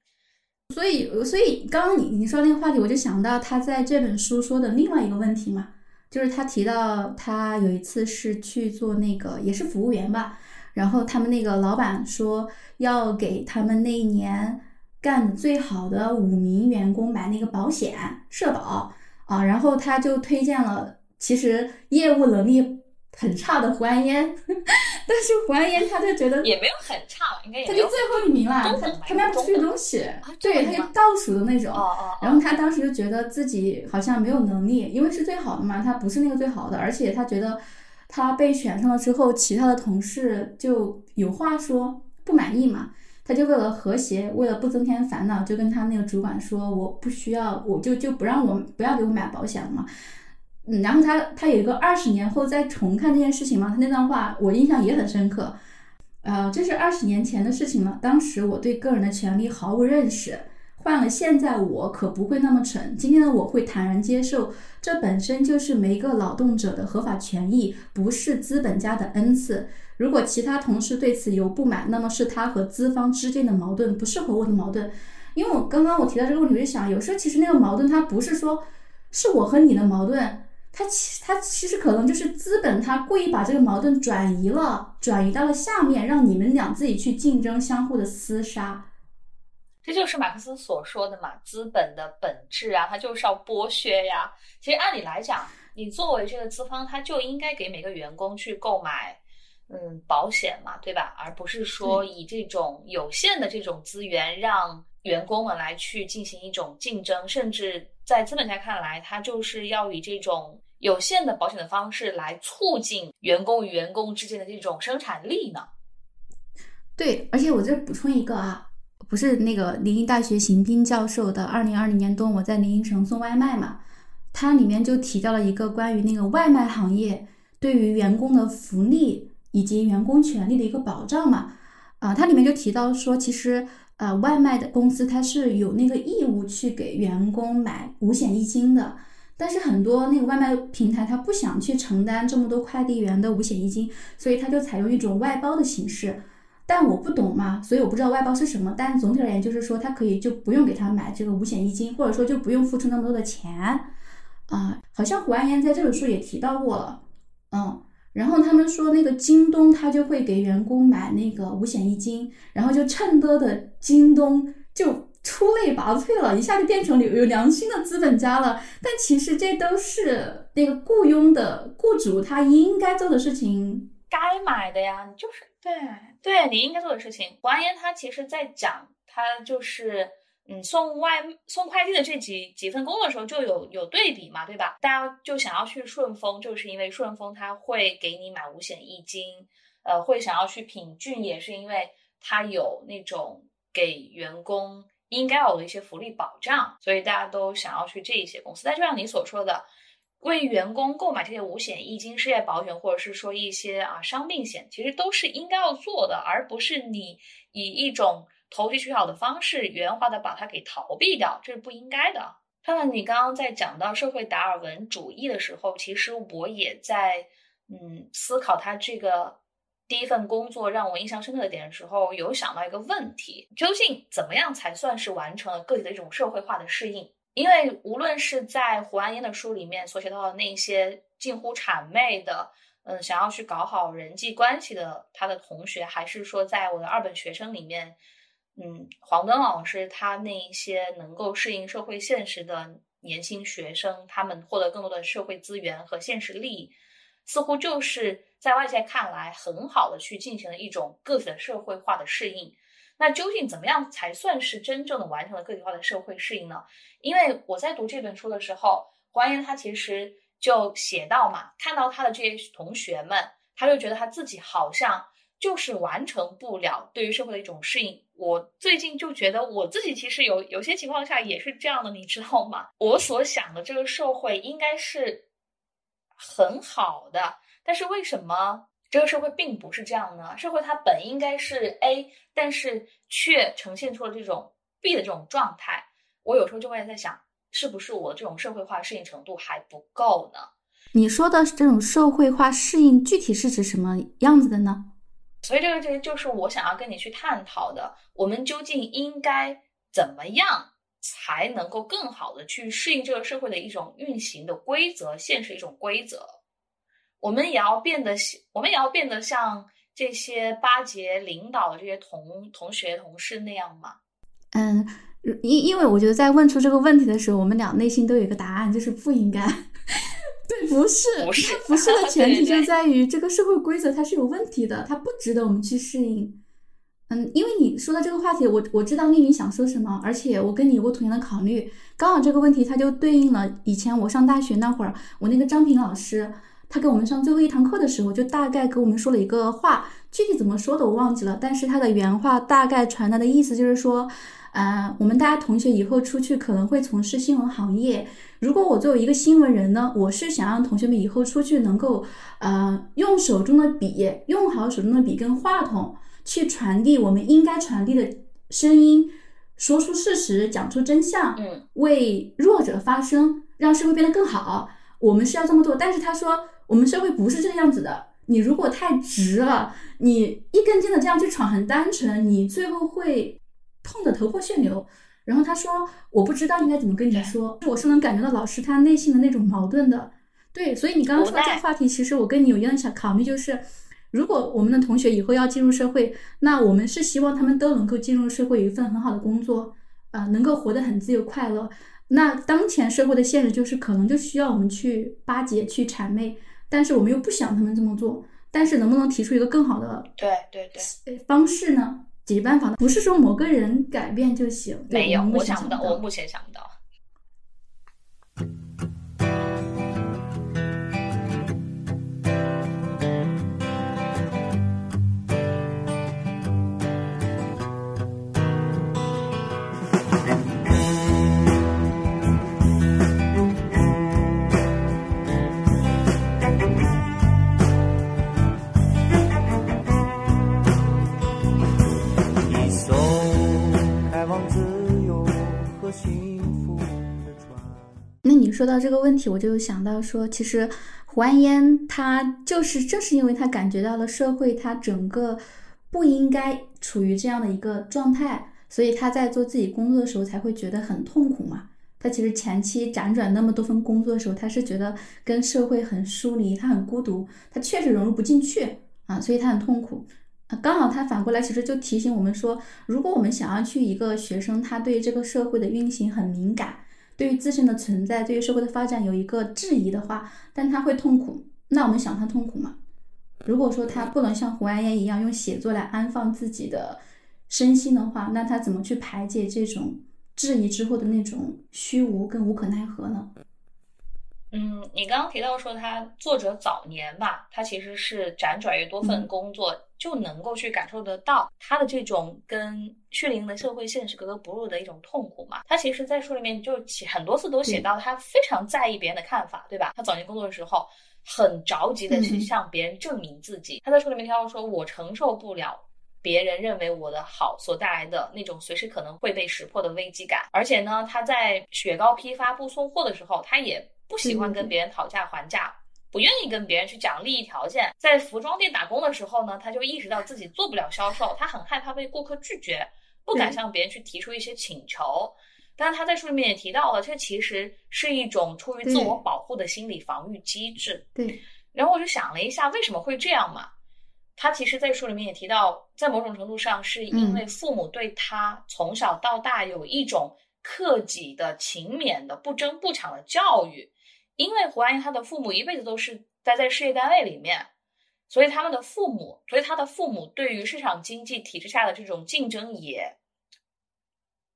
所以，所以刚刚你你说那个话题，我就想到他在这本书说的另外一个问题嘛，就是他提到他有一次是去做那个也是服务员吧，然后他们那个老板说要给他们那一年干的最好的五名员工买那个保险社保啊，然后他就推荐了其实业务能力很差的胡安烟，但是胡安烟他就觉得也没有很差了，应该也没有他就最后一名了，他中等吧他卖不出去东西，这对，他就倒数的那种。然后他当时就觉得自己好像没有能力，因为是最好的嘛，他不是那个最好的，而且他觉得他被选上了之后，其他的同事就有话说，不满意嘛。他就为了和谐，为了不增添烦恼，就跟他那个主管说，我不需要，我就就不让我不要给我买保险了嘛。嗯，然后他他有一个二十年后再重看这件事情嘛，他那段话我印象也很深刻。呃，这是二十年前的事情了，当时我对个人的权利毫无认识。换了现在我可不会那么蠢，今天的我会坦然接受，这本身就是每一个劳动者的合法权益，不是资本家的恩赐。如果其他同事对此有不满，那么是他和资方之间的矛盾，不是和我的矛盾。因为我刚刚我提到这个问题，我就想，有时候其实那个矛盾它不是说是我和你的矛盾，它其它其实可能就是资本它故意把这个矛盾转移了，转移到了下面，让你们俩自己去竞争，相互的厮杀。这就是马克思所说的嘛，资本的本质啊，它就是要剥削呀。其实按理来讲，你作为这个资方，他就应该给每个员工去购买，嗯，保险嘛，对吧？而不是说以这种有限的这种资源让员工们来去进行一种竞争，甚至在资本家看来，他就是要以这种有限的保险的方式来促进员工与员工之间的这种生产力呢。对，而且我这补充一个啊，不是那个临沂大学邢斌教授的二零二零年冬我在临沂城送外卖嘛，它里面就提到了一个关于那个外卖行业对于员工的福利以及员工权利的一个保障嘛，啊、它里面就提到说，其实呃外卖的公司它是有那个义务去给员工买五险一金的。但是很多那个外卖平台，它不想去承担这么多快递员的五险一金，所以它就采用一种外包的形式。但我不懂嘛，所以我不知道外包是什么。但总体而言，就是说他可以就不用给他买这个五险一金，或者说就不用付出那么多的钱啊、好像胡安岩在这本书也提到过了，嗯。然后他们说那个京东他就会给员工买那个五险一金，然后就趁得的京东就出类拔萃了，一下就变成有有良心的资本家了。但其实这都是那个雇佣的雇主他应该做的事情。该买的呀，就是对对，你应该做的事情。黄安岩他其实在讲，他就是嗯送外送快递的这几几份工作的时候就有有对比嘛，对吧？大家就想要去顺丰，就是因为顺丰它会给你买五险一金，呃，会想要去品骏，也是因为它有那种给员工应该有的一些福利保障，所以大家都想要去这一些公司。但就像你所说的。为员工购买这些五险一金、失业保险，或者是说一些啊伤病险，其实都是应该要做的，而不是你以一种投机取巧的方式，圆滑的把它给逃避掉，这是不应该的。看看你刚刚在讲到社会达尔文主义的时候，其实我也在嗯思考他这个第一份工作让我印象深刻的点的时候，有想到一个问题：究竟怎么样才算是完成了个体的一种社会化的适应？因为无论是在胡安英的书里面所写到的那些近乎谄媚的，嗯，想要去搞好人际关系的他的同学，还是说在我的二本学生里面，嗯，黄登老师他那一些能够适应社会现实的年轻学生，他们获得更多的社会资源和现实利益，似乎就是在外界看来很好的去进行了一种个体的社会化的适应。那究竟怎么样才算是真正的完成了个体化的社会适应呢？因为我在读这本书的时候，黄岩他其实就写到嘛，看到他的这些同学们，他就觉得他自己好像就是完成不了对于社会的一种适应。我最近就觉得我自己其实有有些情况下也是这样的，你知道吗？我所想的这个社会应该是很好的，但是为什么？这个社会并不是这样呢，社会它本应该是 A，但是却呈现出了这种 B 的这种状态。我有时候就会在想，是不是我这种社会化适应程度还不够呢？你说的这种社会化适应，具体是指什么样子的呢？所以这个这个就是我想要跟你去探讨的，我们究竟应该怎么样才能够更好的去适应这个社会的一种运行的规则，现实一种规则。我们也要变得，我们也要变得像这些巴结领导的这些同同学同事那样吗？嗯，因因为我觉得在问出这个问题的时候，我们俩内心都有一个答案，就是不应该。对，不是，不是，不是的前提就在于这个社会规则它是有问题的，它不值得我们去适应。嗯，因为你说到这个话题，我我知道丽云想说什么，而且我跟你有过同样的考虑。刚好这个问题它就对应了以前我上大学那会儿，我那个张平老师，他给我们上最后一堂课的时候，就大概给我们说了一个话，具体怎么说的我忘记了，但是他的原话大概传达的意思就是说，呃，我们大家同学以后出去可能会从事新闻行业。如果我作为一个新闻人呢，我是想让同学们以后出去能够，呃，用手中的笔，用好手中的笔跟话筒，去传递我们应该传递的声音，说出事实，讲出真相，嗯，为弱者发声，让社会变得更好。我们是要这么做，但是他说我们社会不是这个样子的。你如果太直了，你一根筋的这样去闯，很单纯，你最后会痛得头破血流。然后他说：“我不知道应该怎么跟你说，我是能感觉到老师他内心的那种矛盾的。”对，所以你刚刚说这个话题，其实我跟你有一样想考虑，就是如果我们的同学以后要进入社会，那我们是希望他们都能够进入社会，有一份很好的工作，呃，能够活得很自由快乐。那当前社会的现实就是，可能就需要我们去巴结、去谄媚，但是我们又不想他们这么做。但是能不能提出一个更好的对对对，呃方式呢？解决办法呢？不是说某个人改变就行。对没有，我想不到，我目前想不到。自由和幸福的船。那你说到这个问题，我就想到说，其实胡安烟他就是正是因为他感觉到了社会他整个不应该处于这样的一个状态，所以他在做自己工作的时候才会觉得很痛苦嘛。他其实前期辗转那么多份工作的时候，他是觉得跟社会很疏离，他很孤独，他确实融入不进去啊，所以他很痛苦。刚好他反过来其实就提醒我们说，如果我们想要去一个学生，他对这个社会的运行很敏感，对于自身的存在，对于社会的发展有一个质疑的话，但他会痛苦，那我们想他痛苦吗？如果说他不能像胡安燕一样用写作来安放自己的身心的话，那他怎么去排解这种质疑之后的那种虚无跟无可奈何呢？嗯，你刚刚提到说他作者早年吧，他其实是辗转于多份嗯工作，就能够去感受得到他的这种跟血淋的社会现实格格不入的一种痛苦嘛。他其实，在书里面就写很多次都写到他非常在意别人的看法，对吧？他早年工作的时候很着急的去嗯向别人证明自己。他在书里面提到说，我承受不了别人认为我的好所带来的那种随时可能会被识破的危机感。而且呢，他在雪糕批发部送货的时候，他也不喜欢跟别人讨价还价。不愿意跟别人去讲利益条件，在服装店打工的时候呢，他就意识到自己做不了销售，他很害怕被顾客拒绝，不敢向别人去提出一些请求。但是他在书里面也提到了，这其实是一种出于自我保护的心理防御机制。对，然后我就想了一下，为什么会这样嘛？他其实，在书里面也提到，在某种程度上，是因为父母对他从小到大有一种克己的、勤勉的、不争不抢的教育。因为胡安英他的父母一辈子都是待在事业单位里面，所以他们的父母，所以他的父母对于市场经济体制下的这种竞争也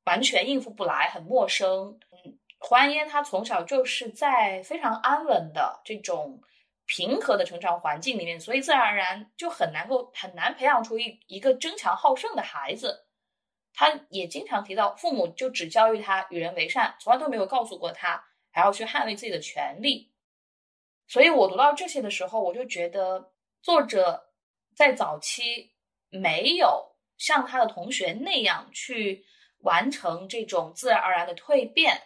完全应付不来，很陌生。嗯，胡安烟他从小就是在非常安稳的这种平和的成长环境里面，所以自然而然就很难够很难培养出一一个争强好胜的孩子。他也经常提到，父母就只教育他与人为善，从来都没有告诉过他还要去捍卫自己的权利。所以我读到这些的时候，我就觉得作者在早期没有像他的同学那样去。完成这种自然而然的蜕变，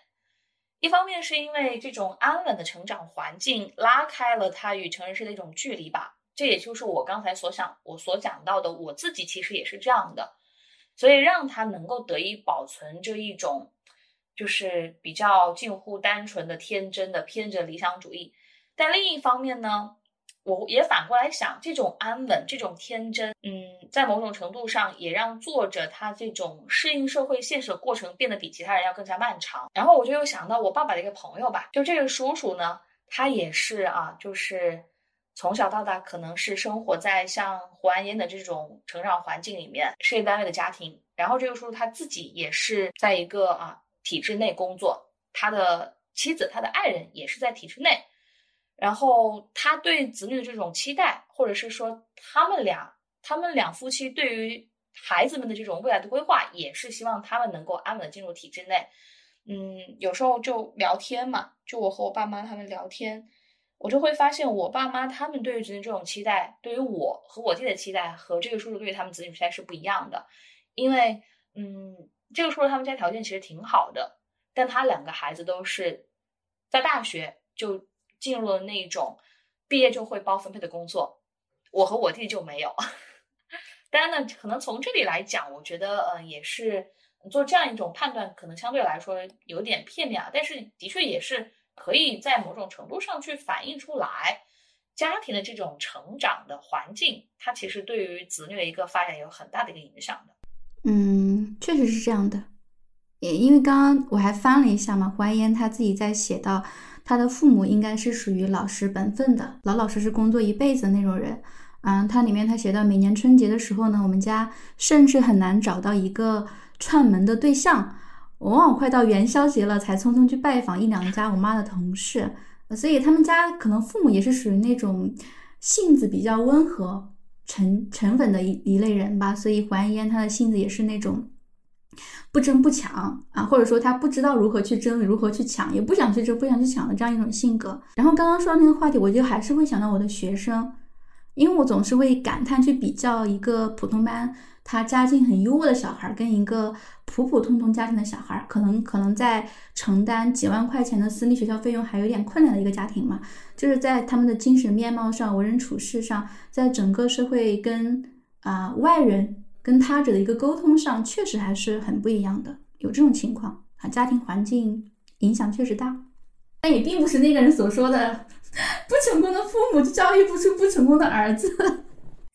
一方面是因为这种安稳的成长环境拉开了他与成人世的一种距离吧，这也就是我刚才所想我所讲到的，我自己其实也是这样的，所以让他能够得以保存这一种就是比较近乎单纯的天真的偏着理想主义，但另一方面呢。我也反过来想，这种安稳，这种天真，嗯，在某种程度上也让作者他这种适应社会现实的过程变得比其他人要更加漫长。然后我就又想到我爸爸的一个朋友吧，就这个叔叔呢，他也是啊，就是从小到大可能是生活在像胡安烟的这种成长环境里面，事业单位的家庭。然后这个叔叔他自己也是在一个啊体制内工作，他的妻子、他的爱人也是在体制内。然后他对子女的这种期待，或者是说他们俩他们两夫妻对于孩子们的这种未来的规划，也是希望他们能够安稳的进入体制内。嗯，有时候就聊天嘛，就我和我爸妈他们聊天，我就会发现我爸妈他们对于子女这种期待，对于我和我弟的期待和这个叔叔对于他们子女期待是不一样的。因为嗯，这个叔叔他们家条件其实挺好的，但他两个孩子都是在大学就。进入了那种毕业就会包分配的工作，我和我弟就没有。当然呢，可能从这里来讲，我觉得呃也是做这样一种判断，可能相对来说有点片面啊。但是的确也是可以在某种程度上去反映出来，家庭的这种成长的环境，它其实对于子女的一个发展有很大的一个影响的。嗯，确实是这样的。也因为刚刚我还翻了一下嘛，胡安烟他自己在写到。他的父母应该是属于老实本分的，老老实实工作一辈子的那种人。嗯，他里面他写到，每年春节的时候呢，我们家甚至很难找到一个串门的对象，往往快到元宵节了才匆匆去拜访一两家我妈的同事。所以他们家可能父母也是属于那种性子比较温和、沉沉稳的一一类人吧。所以胡安烟他的性子也是那种。不争不抢啊，或者说他不知道如何去争，如何去抢，也不想去争，不想去抢的这样一种性格。然后刚刚说到那个话题，我就还是会想到我的学生，因为我总是会感叹去比较一个普通班他家境很优渥的小孩，跟一个普普通通家庭的小孩，可能可能在承担几万块钱的私立学校费用还有点困难的一个家庭嘛，就是在他们的精神面貌上、为人处事上，在整个社会跟啊外人。跟他者的一个沟通上，确实还是很不一样的。有这种情况啊，家庭环境影响确实大，但也并不是那个人所说的不成功的父母就教育不出不成功的儿子。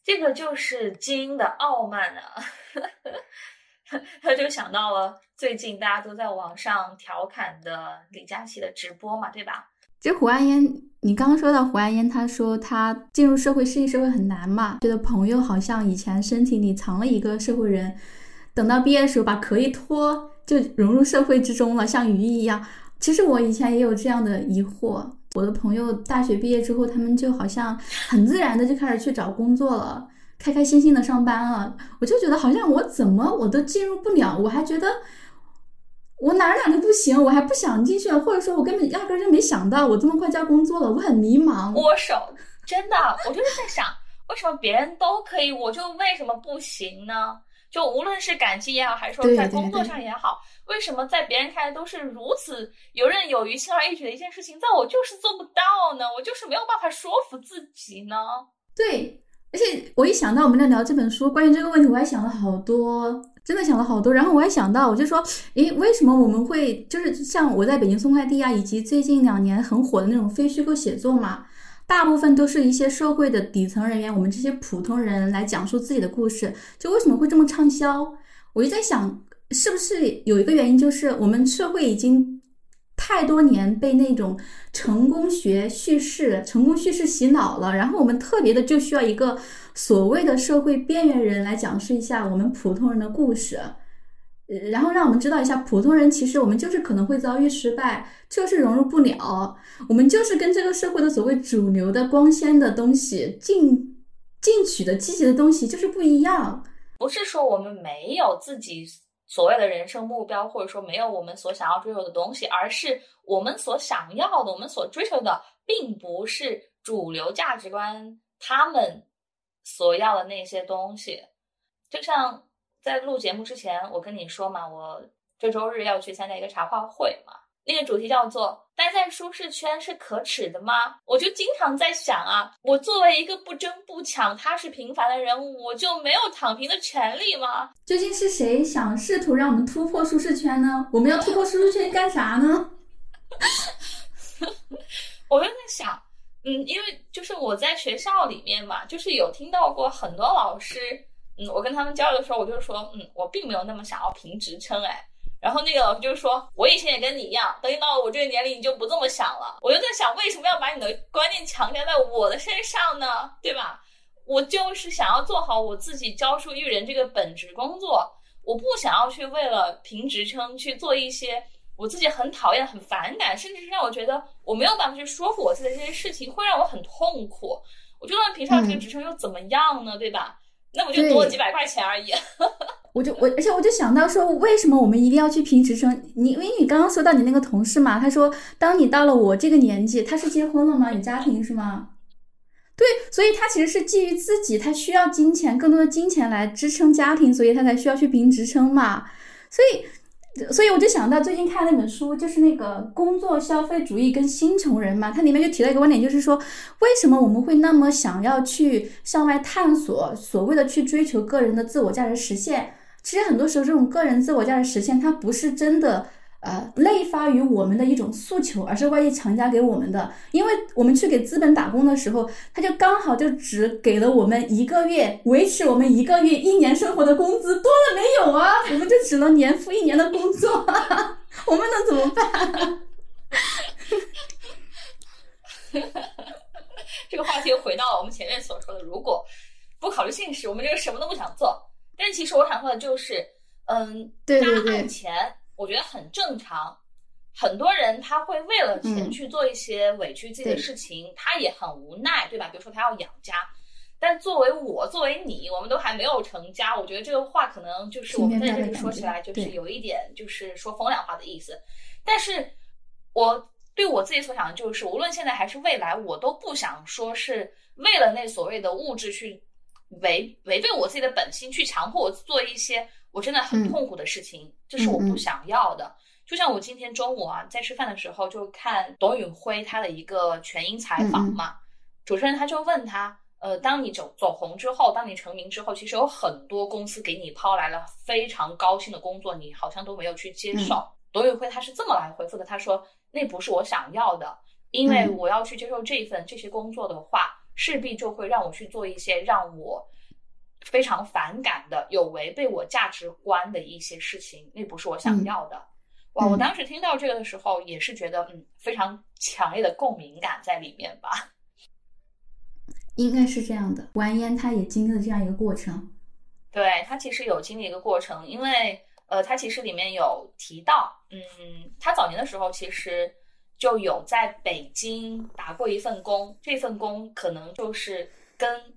这个就是基因的傲慢啊！他 就想到了最近大家都在网上调侃的李佳琦的直播嘛，对吧？其实胡安烟，你刚刚说到胡安烟，他说他进入社会适应社会很难嘛，觉得朋友好像以前身体里藏了一个社会人，等到毕业的时候把壳一脱，就融入社会之中了，像鱼一样。其实我以前也有这样的疑惑，我的朋友大学毕业之后，他们就好像很自然的就开始去找工作了，开开心心的上班了，我就觉得好像我怎么我都进入不了，我还觉得。我哪哪都不行，我还不想进去，或者说，我根本压根就没想到我这么快就要工作了，我很迷茫。握手，真的，我就是在想，为什么别人都可以，我就为什么不行呢？就无论是感激也好，还是说在工作上也好，为什么在别人看来都是如此游刃有余、轻而易举的一件事情，在我就是做不到呢？我就是没有办法说服自己呢？对，而且我一想到我们在聊这本书，关于这个问题，我还想了好多，真的想了好多。然后我还想到，我就说，诶，为什么我们会就是像我在北京送快递啊，以及最近两年很火的那种非虚构写作嘛，大部分都是一些社会的底层人员，我们这些普通人来讲述自己的故事，就为什么会这么畅销？我就在想，是不是有一个原因，就是我们社会已经太多年被那种成功学叙事、成功叙事洗脑了，然后我们特别的就需要一个所谓的社会边缘人来讲述一下我们普通人的故事，然后让我们知道一下，普通人其实我们就是可能会遭遇失败，就是融入不了，我们就是跟这个社会的所谓主流的光鲜的东西、进进取的积极的东西就是不一样。不是说我们没有自己所谓的人生目标，或者说没有我们所想要追求的东西，而是我们所想要的、我们所追求的，并不是主流价值观他们所要的那些东西。就像在录节目之前，我跟你说嘛，我这周日要去参加一个茶话会嘛，那个主题叫做“待在舒适圈是可耻的吗？”我就经常在想啊，我作为一个不争不抢、踏实平凡的人，我就没有躺平的权利吗？究竟是谁想试图让我们突破舒适圈呢？我们要突破舒适圈干啥呢？我就在想，嗯，因为就是我在学校里面嘛，就是有听到过很多老师，嗯，我跟他们交流的时候，我就说，嗯，我并没有那么想要评职称，哎。然后那个老师就说，我以前也跟你一样，等你到了我这个年龄，你就不这么想了。我就在想，为什么要把你的观念强加在我的身上呢？对吧？我就是想要做好我自己教书育人这个本职工作，我不想要去为了评职称去做一些我自己很讨厌、很反感，甚至是让我觉得我没有办法去说服我自己的这些事情，会让我很痛苦。我就算评上这个职称又怎么样呢？对吧？那我就多了几百块钱而已。我就我，而且我就想到说，为什么我们一定要去评职称？你因为你刚刚说到你那个同事嘛，他说，当你到了我这个年纪，他是结婚了吗？有家庭是吗？对，所以他其实是基于自己，他需要金钱，更多的金钱来支撑家庭，所以他才需要去评职称嘛。所以，所以我就想到最近看那本书，就是那个《工作消费主义跟新穷人》嘛，它里面就提到一个观点，就是说，为什么我们会那么想要去向外探索，所谓的去追求个人的自我价值实现？其实很多时候，这种个人自我价值实现，它不是真的。呃，类发于我们的一种诉求，而是外界强加给我们的。因为我们去给资本打工的时候，他就刚好就只给了我们一个月维持我们一个月一年生活的工资，多了没有啊？我们就只能年复一年的工作，我们能怎么办？这个话题又回到了我们前面所说的，如果不考虑现实，我们这个什么都不想做。但其实我想说的就是，嗯，对对对大家按钱，我觉得很正常。很多人他会为了钱嗯去做一些委屈自己的事情，他也很无奈，对吧？比如说他要养家，但作为我，作为你，我们都还没有成家，我觉得这个话可能就是我们在这里说起来，就是有一点就是说风凉话的意思。但是我对我自己所想的就是，无论现在还是未来，我都不想说是为了那所谓的物质去违违背我自己的本心，去强迫我做一些我真的很嗯。痛苦的事情，这是我不想要的。就像我今天中午啊，在吃饭的时候就看董宇辉他的一个全英采访嘛，主持人他就问他，呃，当你走走红之后，当你成名之后，其实有很多公司给你抛来了非常高薪的工作，你好像都没有去接受。董宇辉他是这么来回复的，他说那不是我想要的，因为嗯。我要去接受这份这些工作的话，势必就会让我去做一些让我非常反感的、有违背我价值观的一些事情，那不是我想要的。哇，我嗯当时听到这个的时候，也是觉得嗯，非常强烈的共鸣感在里面吧。应该是这样的。完颜他也经历了这样一个过程。对他其实有经历一个过程，因为呃，他其实里面有提到，嗯，他早年的时候其实就有在北京打过一份工，这份工可能就是跟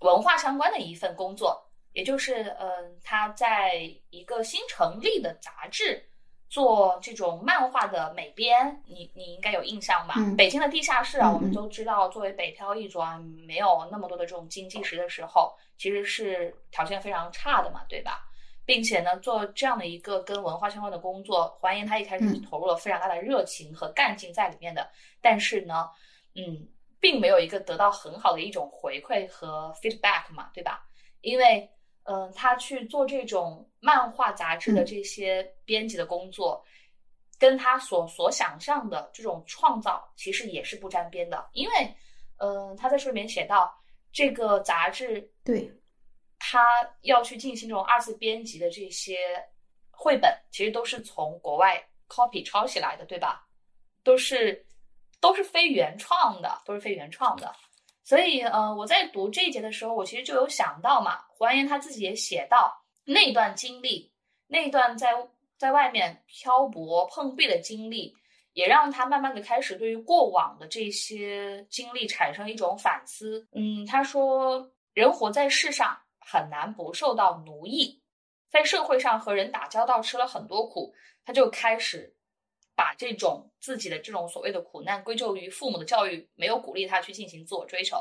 文化相关的一份工作，也就是嗯、呃，他在一个新成立的杂志做这种漫画的美编，你你应该有印象吧？嗯北京的地下室啊，我们都知道，作为北漂一族啊，没有那么多的这种经济实的时候，其实是条件非常差的嘛，对吧？并且呢，做这样的一个跟文化相关的工作，还原他一开始是嗯投入了非常大的热情和干劲在里面的，但是呢，嗯，并没有一个得到很好的一种回馈和 feedback 嘛，对吧？因为，嗯、他去做这种漫画杂志的嗯这些编辑的工作，跟他所所想象的这种创造其实也是不沾边的。因为，嗯、他在书里面写到，这个杂志对，他要去进行这种二次编辑的这些绘本，其实都是从国外 copy 抄袭来的，对吧？都是都是非原创的，都是非原创的。所以，呃，我在读这一节的时候，我其实就有想到嘛，胡安言他自己也写到那段经历，那段在在外面漂泊碰壁的经历，也让他慢慢的开始对于过往的这些经历产生一种反思。嗯，他说，人活在世上很难不受到奴役，在社会上和人打交道吃了很多苦，他就开始把这种自己的这种所谓的苦难归咎于父母的教育没有鼓励他去进行自我追求。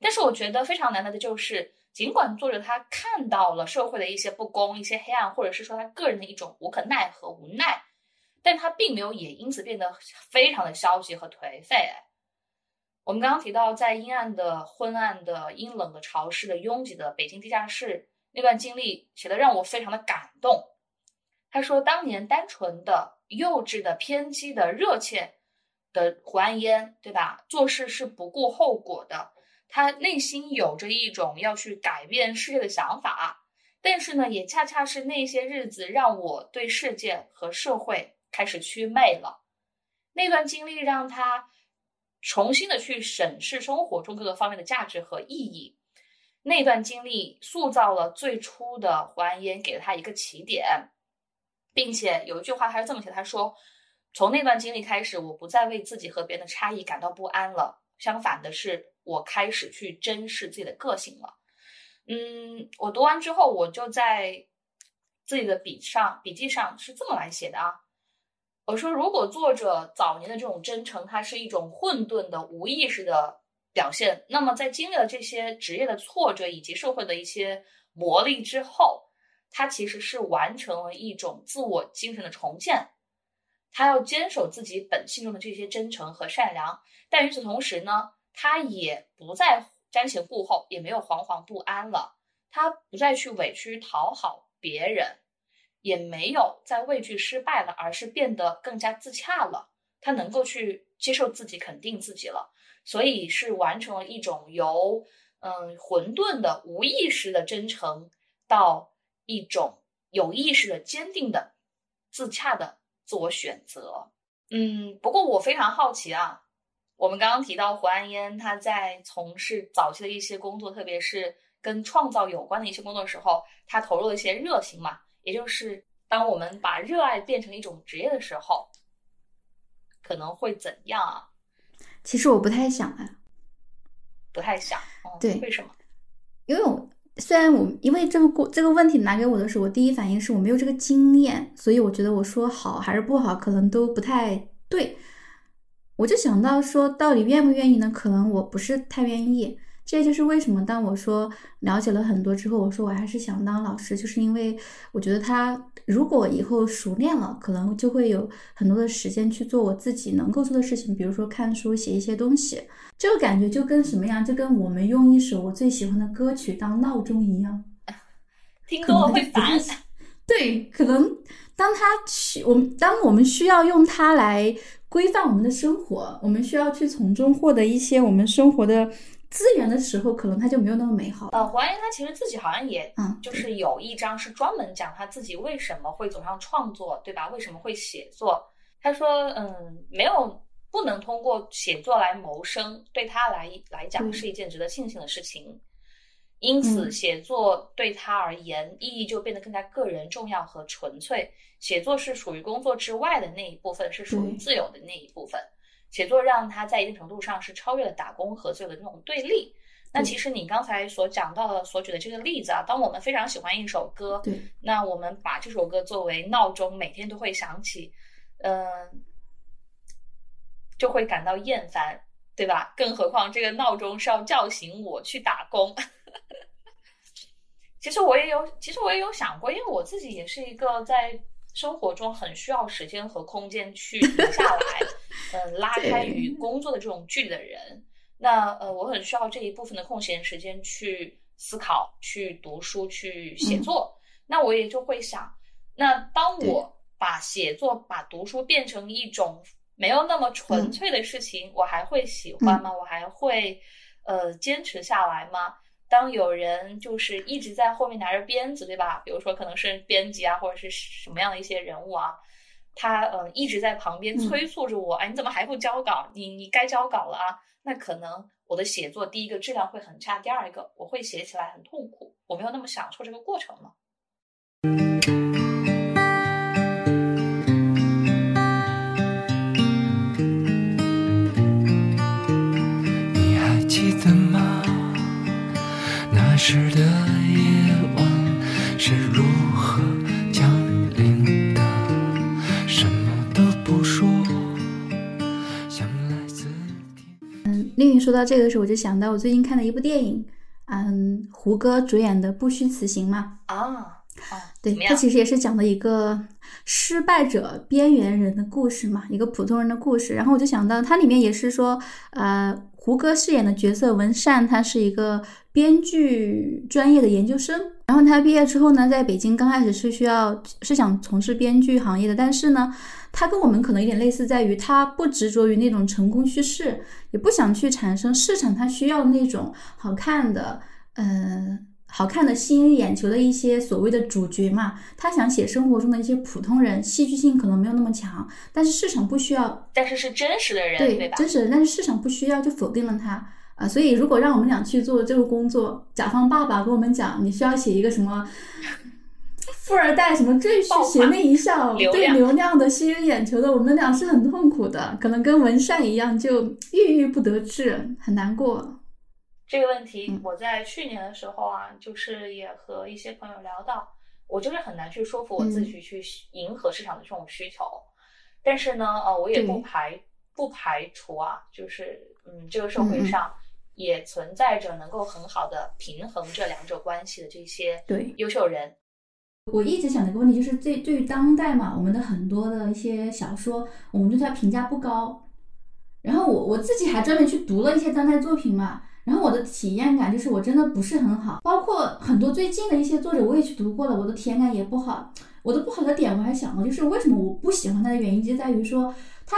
但是我觉得非常难得的就是，尽管作者他看到了社会的一些不公、一些黑暗，或者是说他个人的一种无可奈何、无奈，但他并没有也因此变得非常的消极和颓废。我们刚刚提到，在阴暗的、昏暗的、阴冷的、潮湿的、拥挤的北京地下室那段经历，写的让我非常的感动。他说，当年单纯的、幼稚的、偏激的、热切的胡安烟，对吧？做事是不顾后果的，他内心有着一种要去改变世界的想法，但是呢，也恰恰是那些日子让我对世界和社会开始祛魅了。那段经历让他重新的去审视生活中各个方面的价值和意义。那段经历塑造了最初的胡安烟，给了他一个起点，并且有一句话他是这么写：“他说，从那段经历开始，我不再为自己和别人的差异感到不安了。相反的是，我开始去珍视自己的个性了。”嗯，我读完之后，我就在自己的笔上笔记上是这么来写的啊。我说，如果作者早年的这种真诚，它是一种混沌的、无意识的表现，那么在经历了这些职业的挫折以及社会的一些磨砺之后，他其实是完成了一种自我精神的重建。他要坚守自己本性中的这些真诚和善良，但与此同时呢，他也不再瞻前顾后，也没有惶惶不安了。他不再去委屈讨好别人。也没有再畏惧失败了，而是变得更加自洽了。他能够去接受自己，肯定自己了，所以是完成了一种由嗯混沌的无意识的真诚，到一种有意识的坚定的自洽的自我选择。嗯，不过我非常好奇啊，我们刚刚提到胡安烟，他在从事早期的一些工作，特别是跟创造有关的一些工作的时候，他投入了一些热情嘛。也就是当我们把热爱变成一种职业的时候，可能会怎样啊？其实我不太想啊，不太想。嗯、对为什么？因为我虽然我因为这个过这个问题拿给我的时候，我第一反应是我没有这个经验，所以我觉得我说好还是不好，可能都不太对。我就想到说，到底愿不愿意呢？可能我不是太愿意。这就是为什么当我说了解了很多之后，我说我还是想当老师，就是因为我觉得他如果以后熟练了，可能就会有很多的时间去做我自己能够做的事情，比如说看书、写一些东西。这个感觉就跟什么样？就跟我们用一首我最喜欢的歌曲当闹钟一样，听多了会烦。对，可能当他需我们当我们需要用它来规范我们的生活，我们需要去从中获得一些我们生活的资源的时候，可能他就没有那么美好。呃，黄安他其实自己好像也，嗯，就是有一章是专门讲他自己为什么会走上创作，对吧？为什么会写作？他说，嗯，没有不能通过写作来谋生，对他来来讲是一件值得庆幸的事情。因此，嗯写作对他而言意义就变得更加个人、重要和纯粹。写作是属于工作之外的那一部分，是属于自由的那一部分。写作让他在一定程度上是超越了打工和自由的那种对立。那其实你刚才所讲到的、所举的这个例子啊，当我们非常喜欢一首歌，对，那我们把这首歌作为闹钟，每天都会响起，嗯、就会感到厌烦，对吧？更何况这个闹钟是要叫醒我去打工。其实我也有，其实我也有想过，因为我自己也是一个在生活中很需要时间和空间去停下来，嗯、拉开与工作的这种距离的人。那呃，我很需要这一部分的空闲时间去思考、去读书、去写作。那我也就会想，那当我把写作、把读书变成一种没有那么纯粹的事情，我还会喜欢吗？我还会呃坚持下来吗？当有人就是一直在后面拿着鞭子，对吧？比如说可能是编辑啊，或者是什么样的一些人物啊，他呃一直在旁边催促着我，哎，你怎么还不交稿？你你该交稿了啊！那可能我的写作第一个质量会很差，第二个我会写起来很痛苦，我没有那么享受这个过程了。天。丽云说到这个时候，我就想到我最近看的一部电影，嗯，胡歌主演的《不虚此行》嘛，啊啊，对怎么，样？它其实也是讲的一个失败者、边缘人的故事嘛，一个普通人的故事。然后我就想到，它里面也是说，呃，胡歌饰演的角色文善，他是一个编剧专业的研究生。然后他毕业之后呢，在北京刚开始是需要是想从事编剧行业的，但是呢，他跟我们可能有点类似，在于他不执着于那种成功叙事，也不想去产生市场他需要的那种好看的，呃，好看的吸引眼球的一些所谓的主角嘛。他想写生活中的一些普通人，戏剧性可能没有那么强，但是市场不需要，但是是真实的人，对对，吧？真实的，但是市场不需要，就否定了他。啊，所以如果让我们俩去做这个工作，甲方爸爸跟我们讲，你需要写一个什么 富二代什么赘婿邪魅一笑，对流量流量的吸引眼球的，我们俩是很痛苦的，可能跟文善一样，就郁郁不得志，很难过。这个问题嗯，我在去年的时候啊，就是也和一些朋友聊到，我就是很难去说服我自嗯己去迎合市场的这种需求。但是呢，呃，我也不排不排除啊，就是嗯，这个社会上也存在着能够很好的平衡这两者关系的这些对优秀人。我一直想的一个问题就是，对对于当代嘛，我们的很多的一些小说，我们对它评价不高。然后我我自己还专门去读了一些当代作品嘛，然后我的体验感就是我真的不是很好。包括很多最近的一些作者，我也去读过了，我的体验感也不好。我的不好的点我还想了，就是为什么我不喜欢它的原因就在于说它，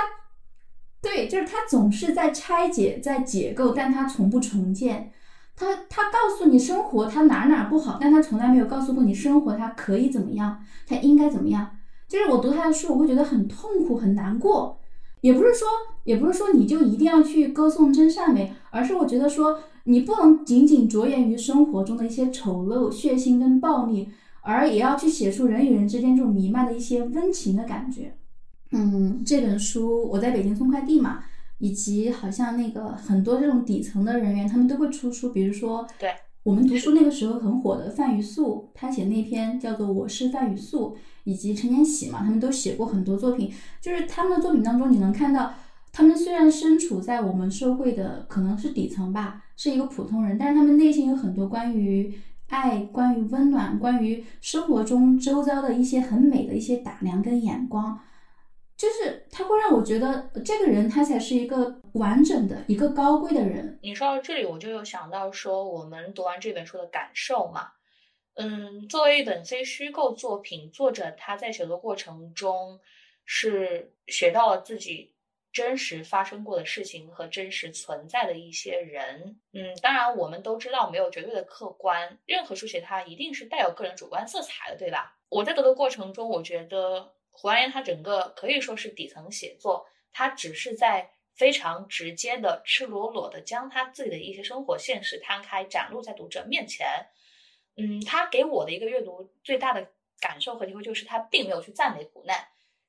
对，就是它总是在拆解、在解构，但它从不重建。他他告诉你生活他哪哪不好，但他从来没有告诉过你生活它可以怎么样，它应该怎么样。就是我读他的书，我会觉得很痛苦、很难过。也不是说，也不是说你就一定要去歌颂真善美，而是我觉得说，你不能仅仅着眼于生活中的一些丑陋、血腥跟暴力，而也要去写出人与人之间这种弥漫的一些温情的感觉。嗯，这本书我在北京送快递嘛，以及好像那个很多这种底层的人员，他们都会出书，比如说，对我们读书那个时候很火的范雨素，他写那篇叫做《我是范雨素》，以及陈年喜嘛，他们都写过很多作品，就是他们的作品当中，你能看到，他们虽然身处在我们社会的可能是底层吧，是一个普通人，但是他们内心有很多关于爱、关于温暖、关于生活中周遭的一些很美的一些打量跟眼光。就是他会让我觉得这个人他才是一个完整的一个高贵的人。你说到这里，我就有想到说，我们读完这本书的感受嘛。嗯，作为一本非虚构作品，作者他在写作过程中是学到了自己真实发生过的事情和真实存在的一些人。嗯，当然我们都知道没有绝对的客观，任何书写它一定是带有个人主观色彩的，对吧？我在读的过程中，我觉得胡安言他整个可以说是底层写作，他只是在非常直接的、赤裸裸的将他自己的一些生活现实摊开，展露在读者面前。嗯，他给我的一个阅读最大的感受和体会就是，他并没有去赞美苦难，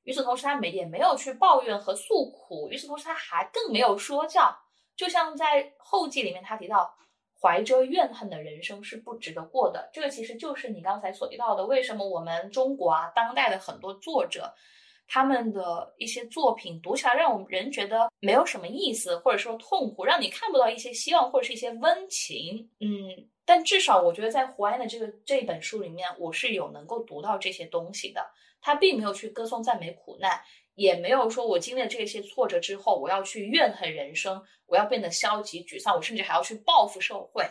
与此同时，他没也没有去抱怨和诉苦，与此同时，他还更没有说教。就像在后记里面他提到，怀着怨恨的人生是不值得过的。这个其实就是你刚才所提到的，为什么我们中国啊，当代的很多作者，他们的一些作品读起来让我们人觉得没有什么意思，或者说痛苦，让你看不到一些希望或者是一些温情。嗯，但至少我觉得在胡安的这个这本书里面，我是有能够读到这些东西的。他并没有去歌颂赞美苦难。也没有说，我经历了这些挫折之后，我要去怨恨人生，我要变得消极沮丧，我甚至还要去报复社会。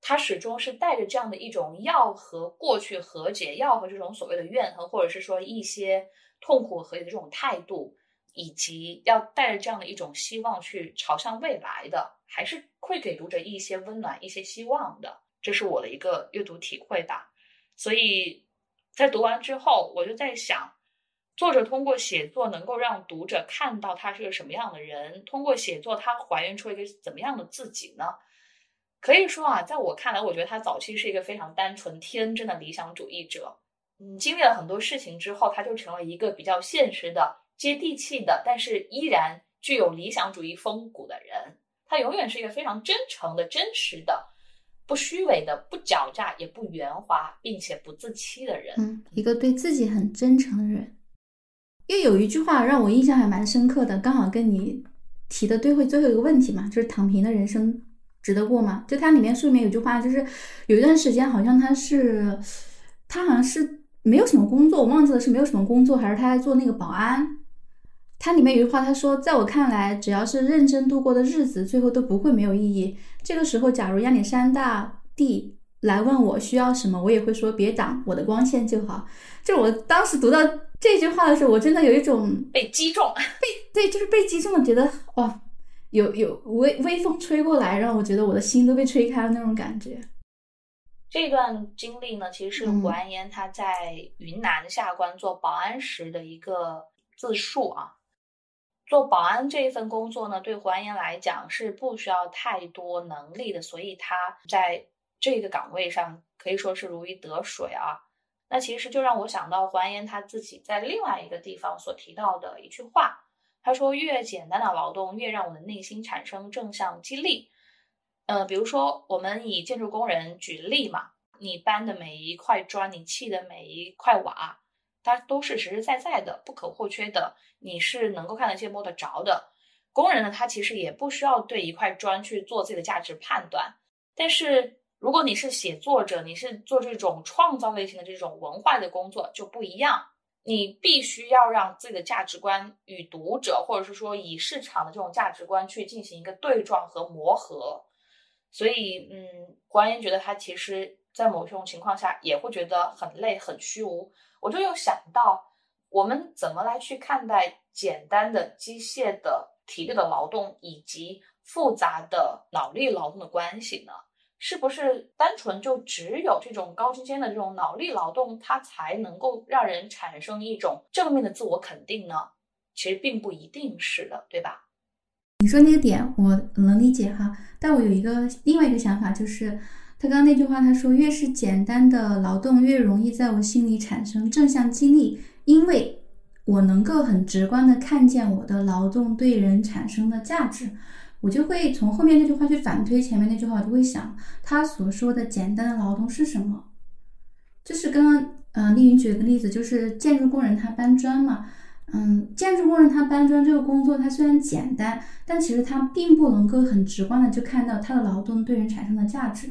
他始终是带着这样的一种要和过去和解，要和这种所谓的怨恨，或者是说一些痛苦和解的这种态度，以及要带着这样的一种希望去朝向未来的，还是会给读者一些温暖、一些希望的。这是我的一个阅读体会吧。所以在读完之后，我就在想。作者通过写作能够让读者看到他是个什么样的人，通过写作他还原出一个怎么样的自己呢？可以说啊，在我看来，我觉得他早期是一个非常单纯天真的理想主义者。嗯，经历了很多事情之后，他就成了一个比较现实的、接地气的，但是依然具有理想主义风骨的人。他永远是一个非常真诚的、真实的、不虚伪的、不狡诈也不圆滑，并且不自欺的人。嗯，一个对自己很真诚的人。因为有一句话让我印象还蛮深刻的，刚好跟你提的对会最后一个问题嘛，就是躺平的人生值得过吗？就它里面书里面有句话，就是有一段时间好像他是他好像是没有什么工作，我忘记了是没有什么工作还是他在做那个保安。它里面有句话，他说，在我看来，只要是认真度过的日子，最后都不会没有意义。这个时候，假如亚历山大帝来问我需要什么，我也会说别挡我的光线就好。就是我当时读到。这句话的时候，我真的有一种被击中，被对，就是被击中了，觉得哇，有有微微风吹过来，让我觉得我的心都被吹开了那种感觉。这段经历呢，其实是胡安烟他在云南下关做保安时的一个自述啊。做保安这一份工作呢，对胡安烟来讲是不需要太多能力的，所以他在这个岗位上可以说是如鱼得水啊。那其实就让我想到还原他自己在另外一个地方所提到的一句话，他说：“越简单的劳动，越让我的内心产生正向激励。”呃，比如说我们以建筑工人举例嘛，你搬的每一块砖，你砌的每一块瓦，它都是实实在在的、不可或缺的，你是能够看得见、摸得着的。工人呢，他其实也不需要对一块砖去做自己的价值判断，但是。如果你是写作者，你是做这种创造类型的这种文化的工作就不一样，你必须要让自己的价值观与读者，或者是说以市场的这种价值观去进行一个对撞和磨合。所以，嗯，黄岩觉得他其实在某种情况下也会觉得很累、很虚无。我就又想到，我们怎么来去看待简单的机械的体力的劳动以及复杂的脑力劳动的关系呢？是不是单纯就只有这种高精尖的这种脑力劳动，它才能够让人产生一种正面的自我肯定呢？其实并不一定是的，对吧？你说那个点我能理解哈，但我有一个另外一个想法，就是他刚刚那句话，他说越是简单的劳动，越容易在我心里产生正向激励，因为我能够很直观的看见我的劳动对人产生的价值。我就会从后面那句话去反推前面那句话，我就会想他所说的简单的劳动是什么？就是刚刚嗯丽云举了个例子，就是建筑工人他搬砖嘛，嗯，建筑工人他搬砖这个工作，他虽然简单，但其实他并不能够很直观的就看到他的劳动对人产生的价值。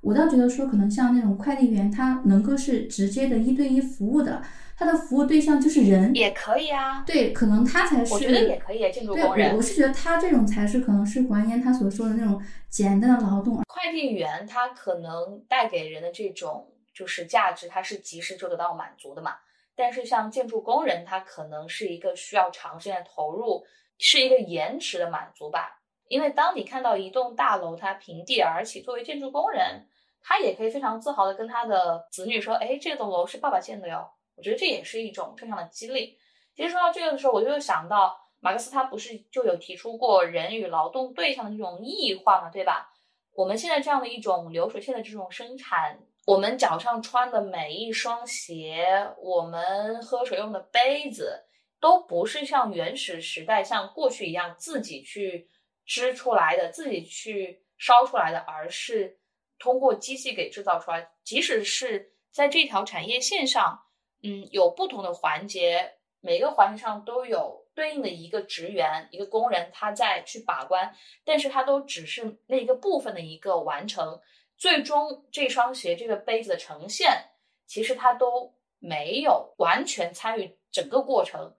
我倒觉得说，可能像那种快递员，他能够是直接的一对一服务的。他的服务对象就是人，也可以啊。对，可能他才是。我觉得也可以，建筑工人。我是觉得他这种才是可能是还原他所说的那种简单的劳动。快递员他可能带给人的这种就是价值，他是及时就得到满足的嘛。但是像建筑工人，他可能是一个需要长时间投入，是一个延迟的满足吧。因为当你看到一栋大楼它平地而起，作为建筑工人，他也可以非常自豪的跟他的子女说：“哎，这栋楼是爸爸建的哟。”我觉得这也是一种正向的激励。其实说到这个的时候，我就想到马克思他不是就有提出过人与劳动对象的这种异化嘛，对吧？我们现在这样的一种流水线的这种生产，我们脚上穿的每一双鞋，我们喝水用的杯子，都不是像原始时代像过去一样自己去织出来的，自己去。烧出来的，而是通过机器给制造出来。即使是在这条产业线上，嗯，有不同的环节，每个环节上都有对应的一个职员、一个工人，他在去把关，但是他都只是那个部分的一个完成。最终这双鞋、这个杯子的呈现，其实他都没有完全参与整个过程，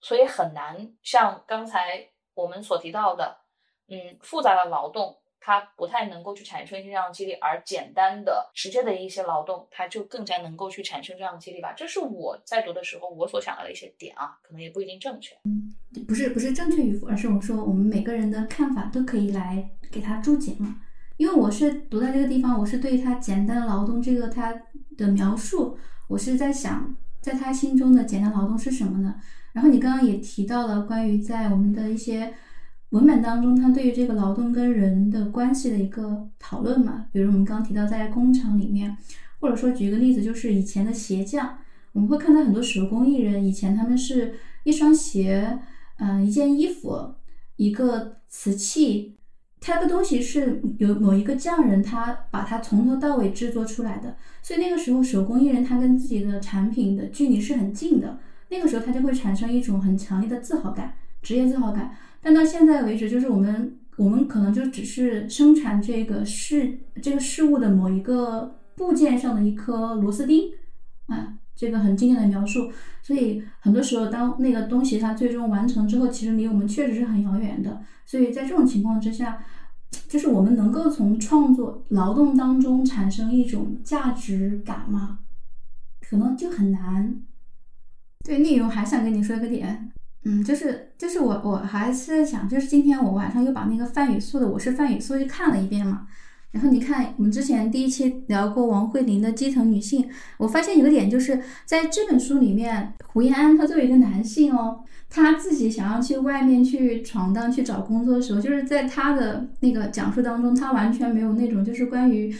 所以很难像刚才我们所提到的，嗯，复杂的劳动。它不太能够去产生这样的激励，而简单的、直接的一些劳动，它就更加能够去产生这样的激励吧。这是我在读的时候我所想到的一些点啊，可能也不一定正确。嗯，不是不是正确与否，而是我们说我们每个人的看法都可以来给他注解嘛。因为我是读在这个地方，我是对他简单劳动这个他的描述，我是在想，在他心中的简单劳动是什么呢？然后你刚刚也提到了关于在我们的一些。文本当中，他对于这个劳动跟人的关系的一个讨论嘛，比如我们刚提到在工厂里面，或者说举一个例子，就是以前的鞋匠，我们会看到很多手工艺人，以前他们是一双鞋，嗯，一件衣服，一个瓷器，它的东西是有某一个匠人他把它从头到尾制作出来的，所以那个时候手工艺人他跟自己的产品的距离是很近的，那个时候他就会产生一种很强烈的自豪感，职业自豪感。但到现在为止，就是我们我们可能就只是生产这个事这个事物的某一个部件上的一颗螺丝钉，啊，这个很经典的描述。所以很多时候，当那个东西它最终完成之后，其实离我们确实是很遥远的。所以在这种情况之下，就是我们能够从创作劳动当中产生一种价值感吗？可能就很难。对，丽蓉还想跟你说一个点。嗯，就是就是我我还是想，就是今天我晚上又把那个范语素的《我是范语素》又看了一遍嘛。然后你看，我们之前第一期聊过王慧玲的基层女性，我发现有个点，就是在这本书里面，胡延安他作为一个男性哦，他自己想要去外面去闯荡、去找工作的时候，就是在他的那个讲述当中，他完全没有那种就是关于。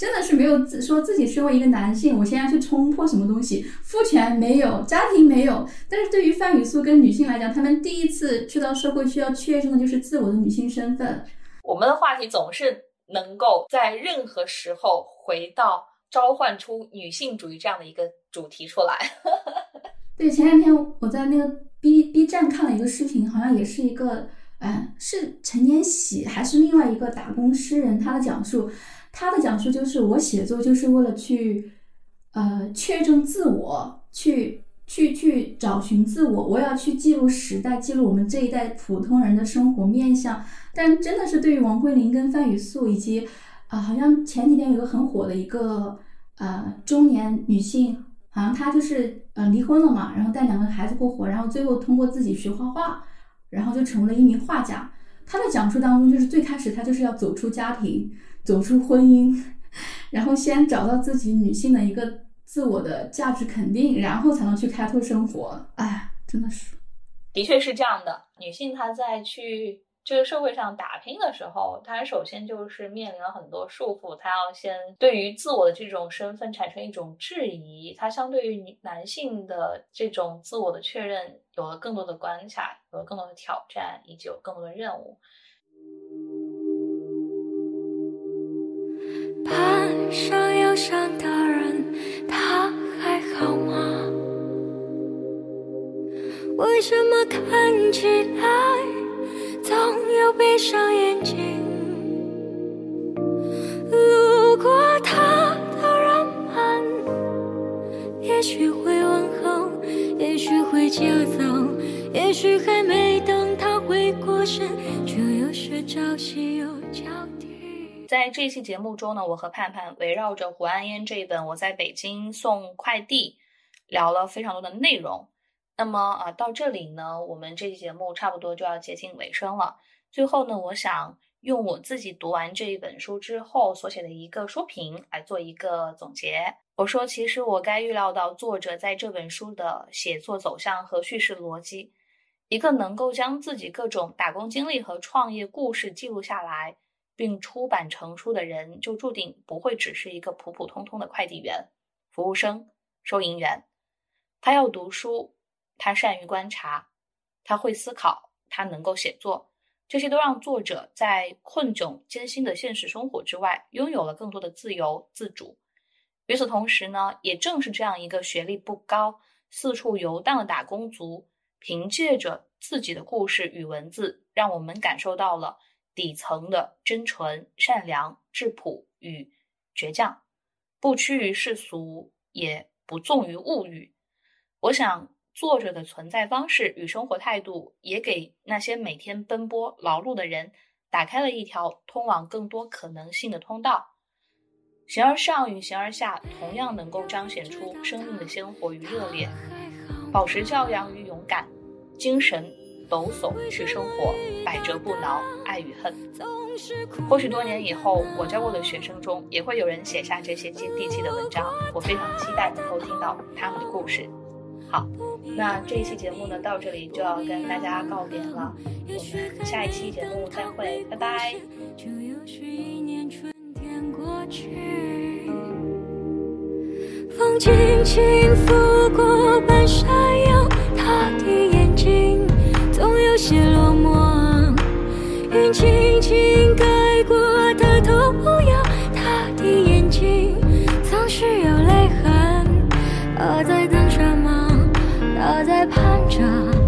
真的是没有自说自己身为一个男性，我现在去冲破什么东西，父权没有，家庭没有。但是对于范雨素跟女性来讲，她们第一次去到社会需要确认的就是自我的女性身份。我们的话题总是能够在任何时候回到召唤出女性主义这样的一个主题出来。对，前两天我在那个 B B 站看了一个视频，好像也是一个，嗯，是陈年喜还是另外一个打工诗人他的讲述。他的讲述就是我写作就是为了去，呃，确证自我，去去去找寻自我。我要去记录时代，记录我们这一代普通人的生活面相。但真的是对于王慧玲跟范雨素，以及啊，好像前几天有个很火的一个呃中年女性，好像她就是呃离婚了嘛，然后带两个孩子过活，然后最后通过自己学画画，然后就成为了一名画家。她的讲述当中，就是最开始她就是要走出家庭。走出婚姻，然后先找到自己女性的一个自我的价值肯定，然后才能去开拓生活。哎，真的是，的确是这样的。女性她在去这个社会上打拼的时候，她首先就是面临了很多束缚，她要先对于自我的这种身份产生一种质疑。她相对于男性的这种自我的确认，有了更多的关卡，有了更多的挑战，以及有更多的任务。攀上忧伤的人，他还好吗？为什么看起来总有闭上眼睛？路过他的人们，也许会问候，也许会就走，也许还没等他回过神，就又是朝夕又交替。在这期节目中呢，我和盼盼围绕着胡安烟这一本《我在北京送快递》聊了非常多的内容。那么啊，到这里呢，我们这期节目差不多就要接近尾声了。最后呢，我想用我自己读完这一本书之后所写的一个书评来做一个总结。我说，其实我该预料到作者在这本书的写作走向和叙事逻辑，一个能够将自己各种打工经历和创业故事记录下来。并出版成书的人，就注定不会只是一个普普通通的快递员、服务生、收银员。他要读书，他善于观察，他会思考，他能够写作，这些都让作者在困窘艰辛的现实生活之外，拥有了更多的自由自主。与此同时呢，也正是这样一个学历不高、四处游荡的打工族，凭借着自己的故事与文字，让我们感受到了底层的真纯、善良、质朴与倔强，不屈于世俗，也不纵于物欲。我想。作者的存在方式与生活态度，也给那些每天奔波劳碌的人打开了一条通往更多可能性的通道。形而上与形而下，同样能够彰显出生命的鲜活与热烈，保持教养与勇敢，精神抖擞去生活，百折不挠，爱与恨。或许多年以后，我教过的学生中，也会有人写下这些接地气的文章。我非常期待能够听到他们的故事。好，那这一期节目呢，到这里就要跟大家告别了。我们下一期节目再会，拜拜。风轻轻拂过半山腰，他的些落寞。云轻轻盖过他头摇，他的眼睛总是有泪痕。他在等什么？他在盼着。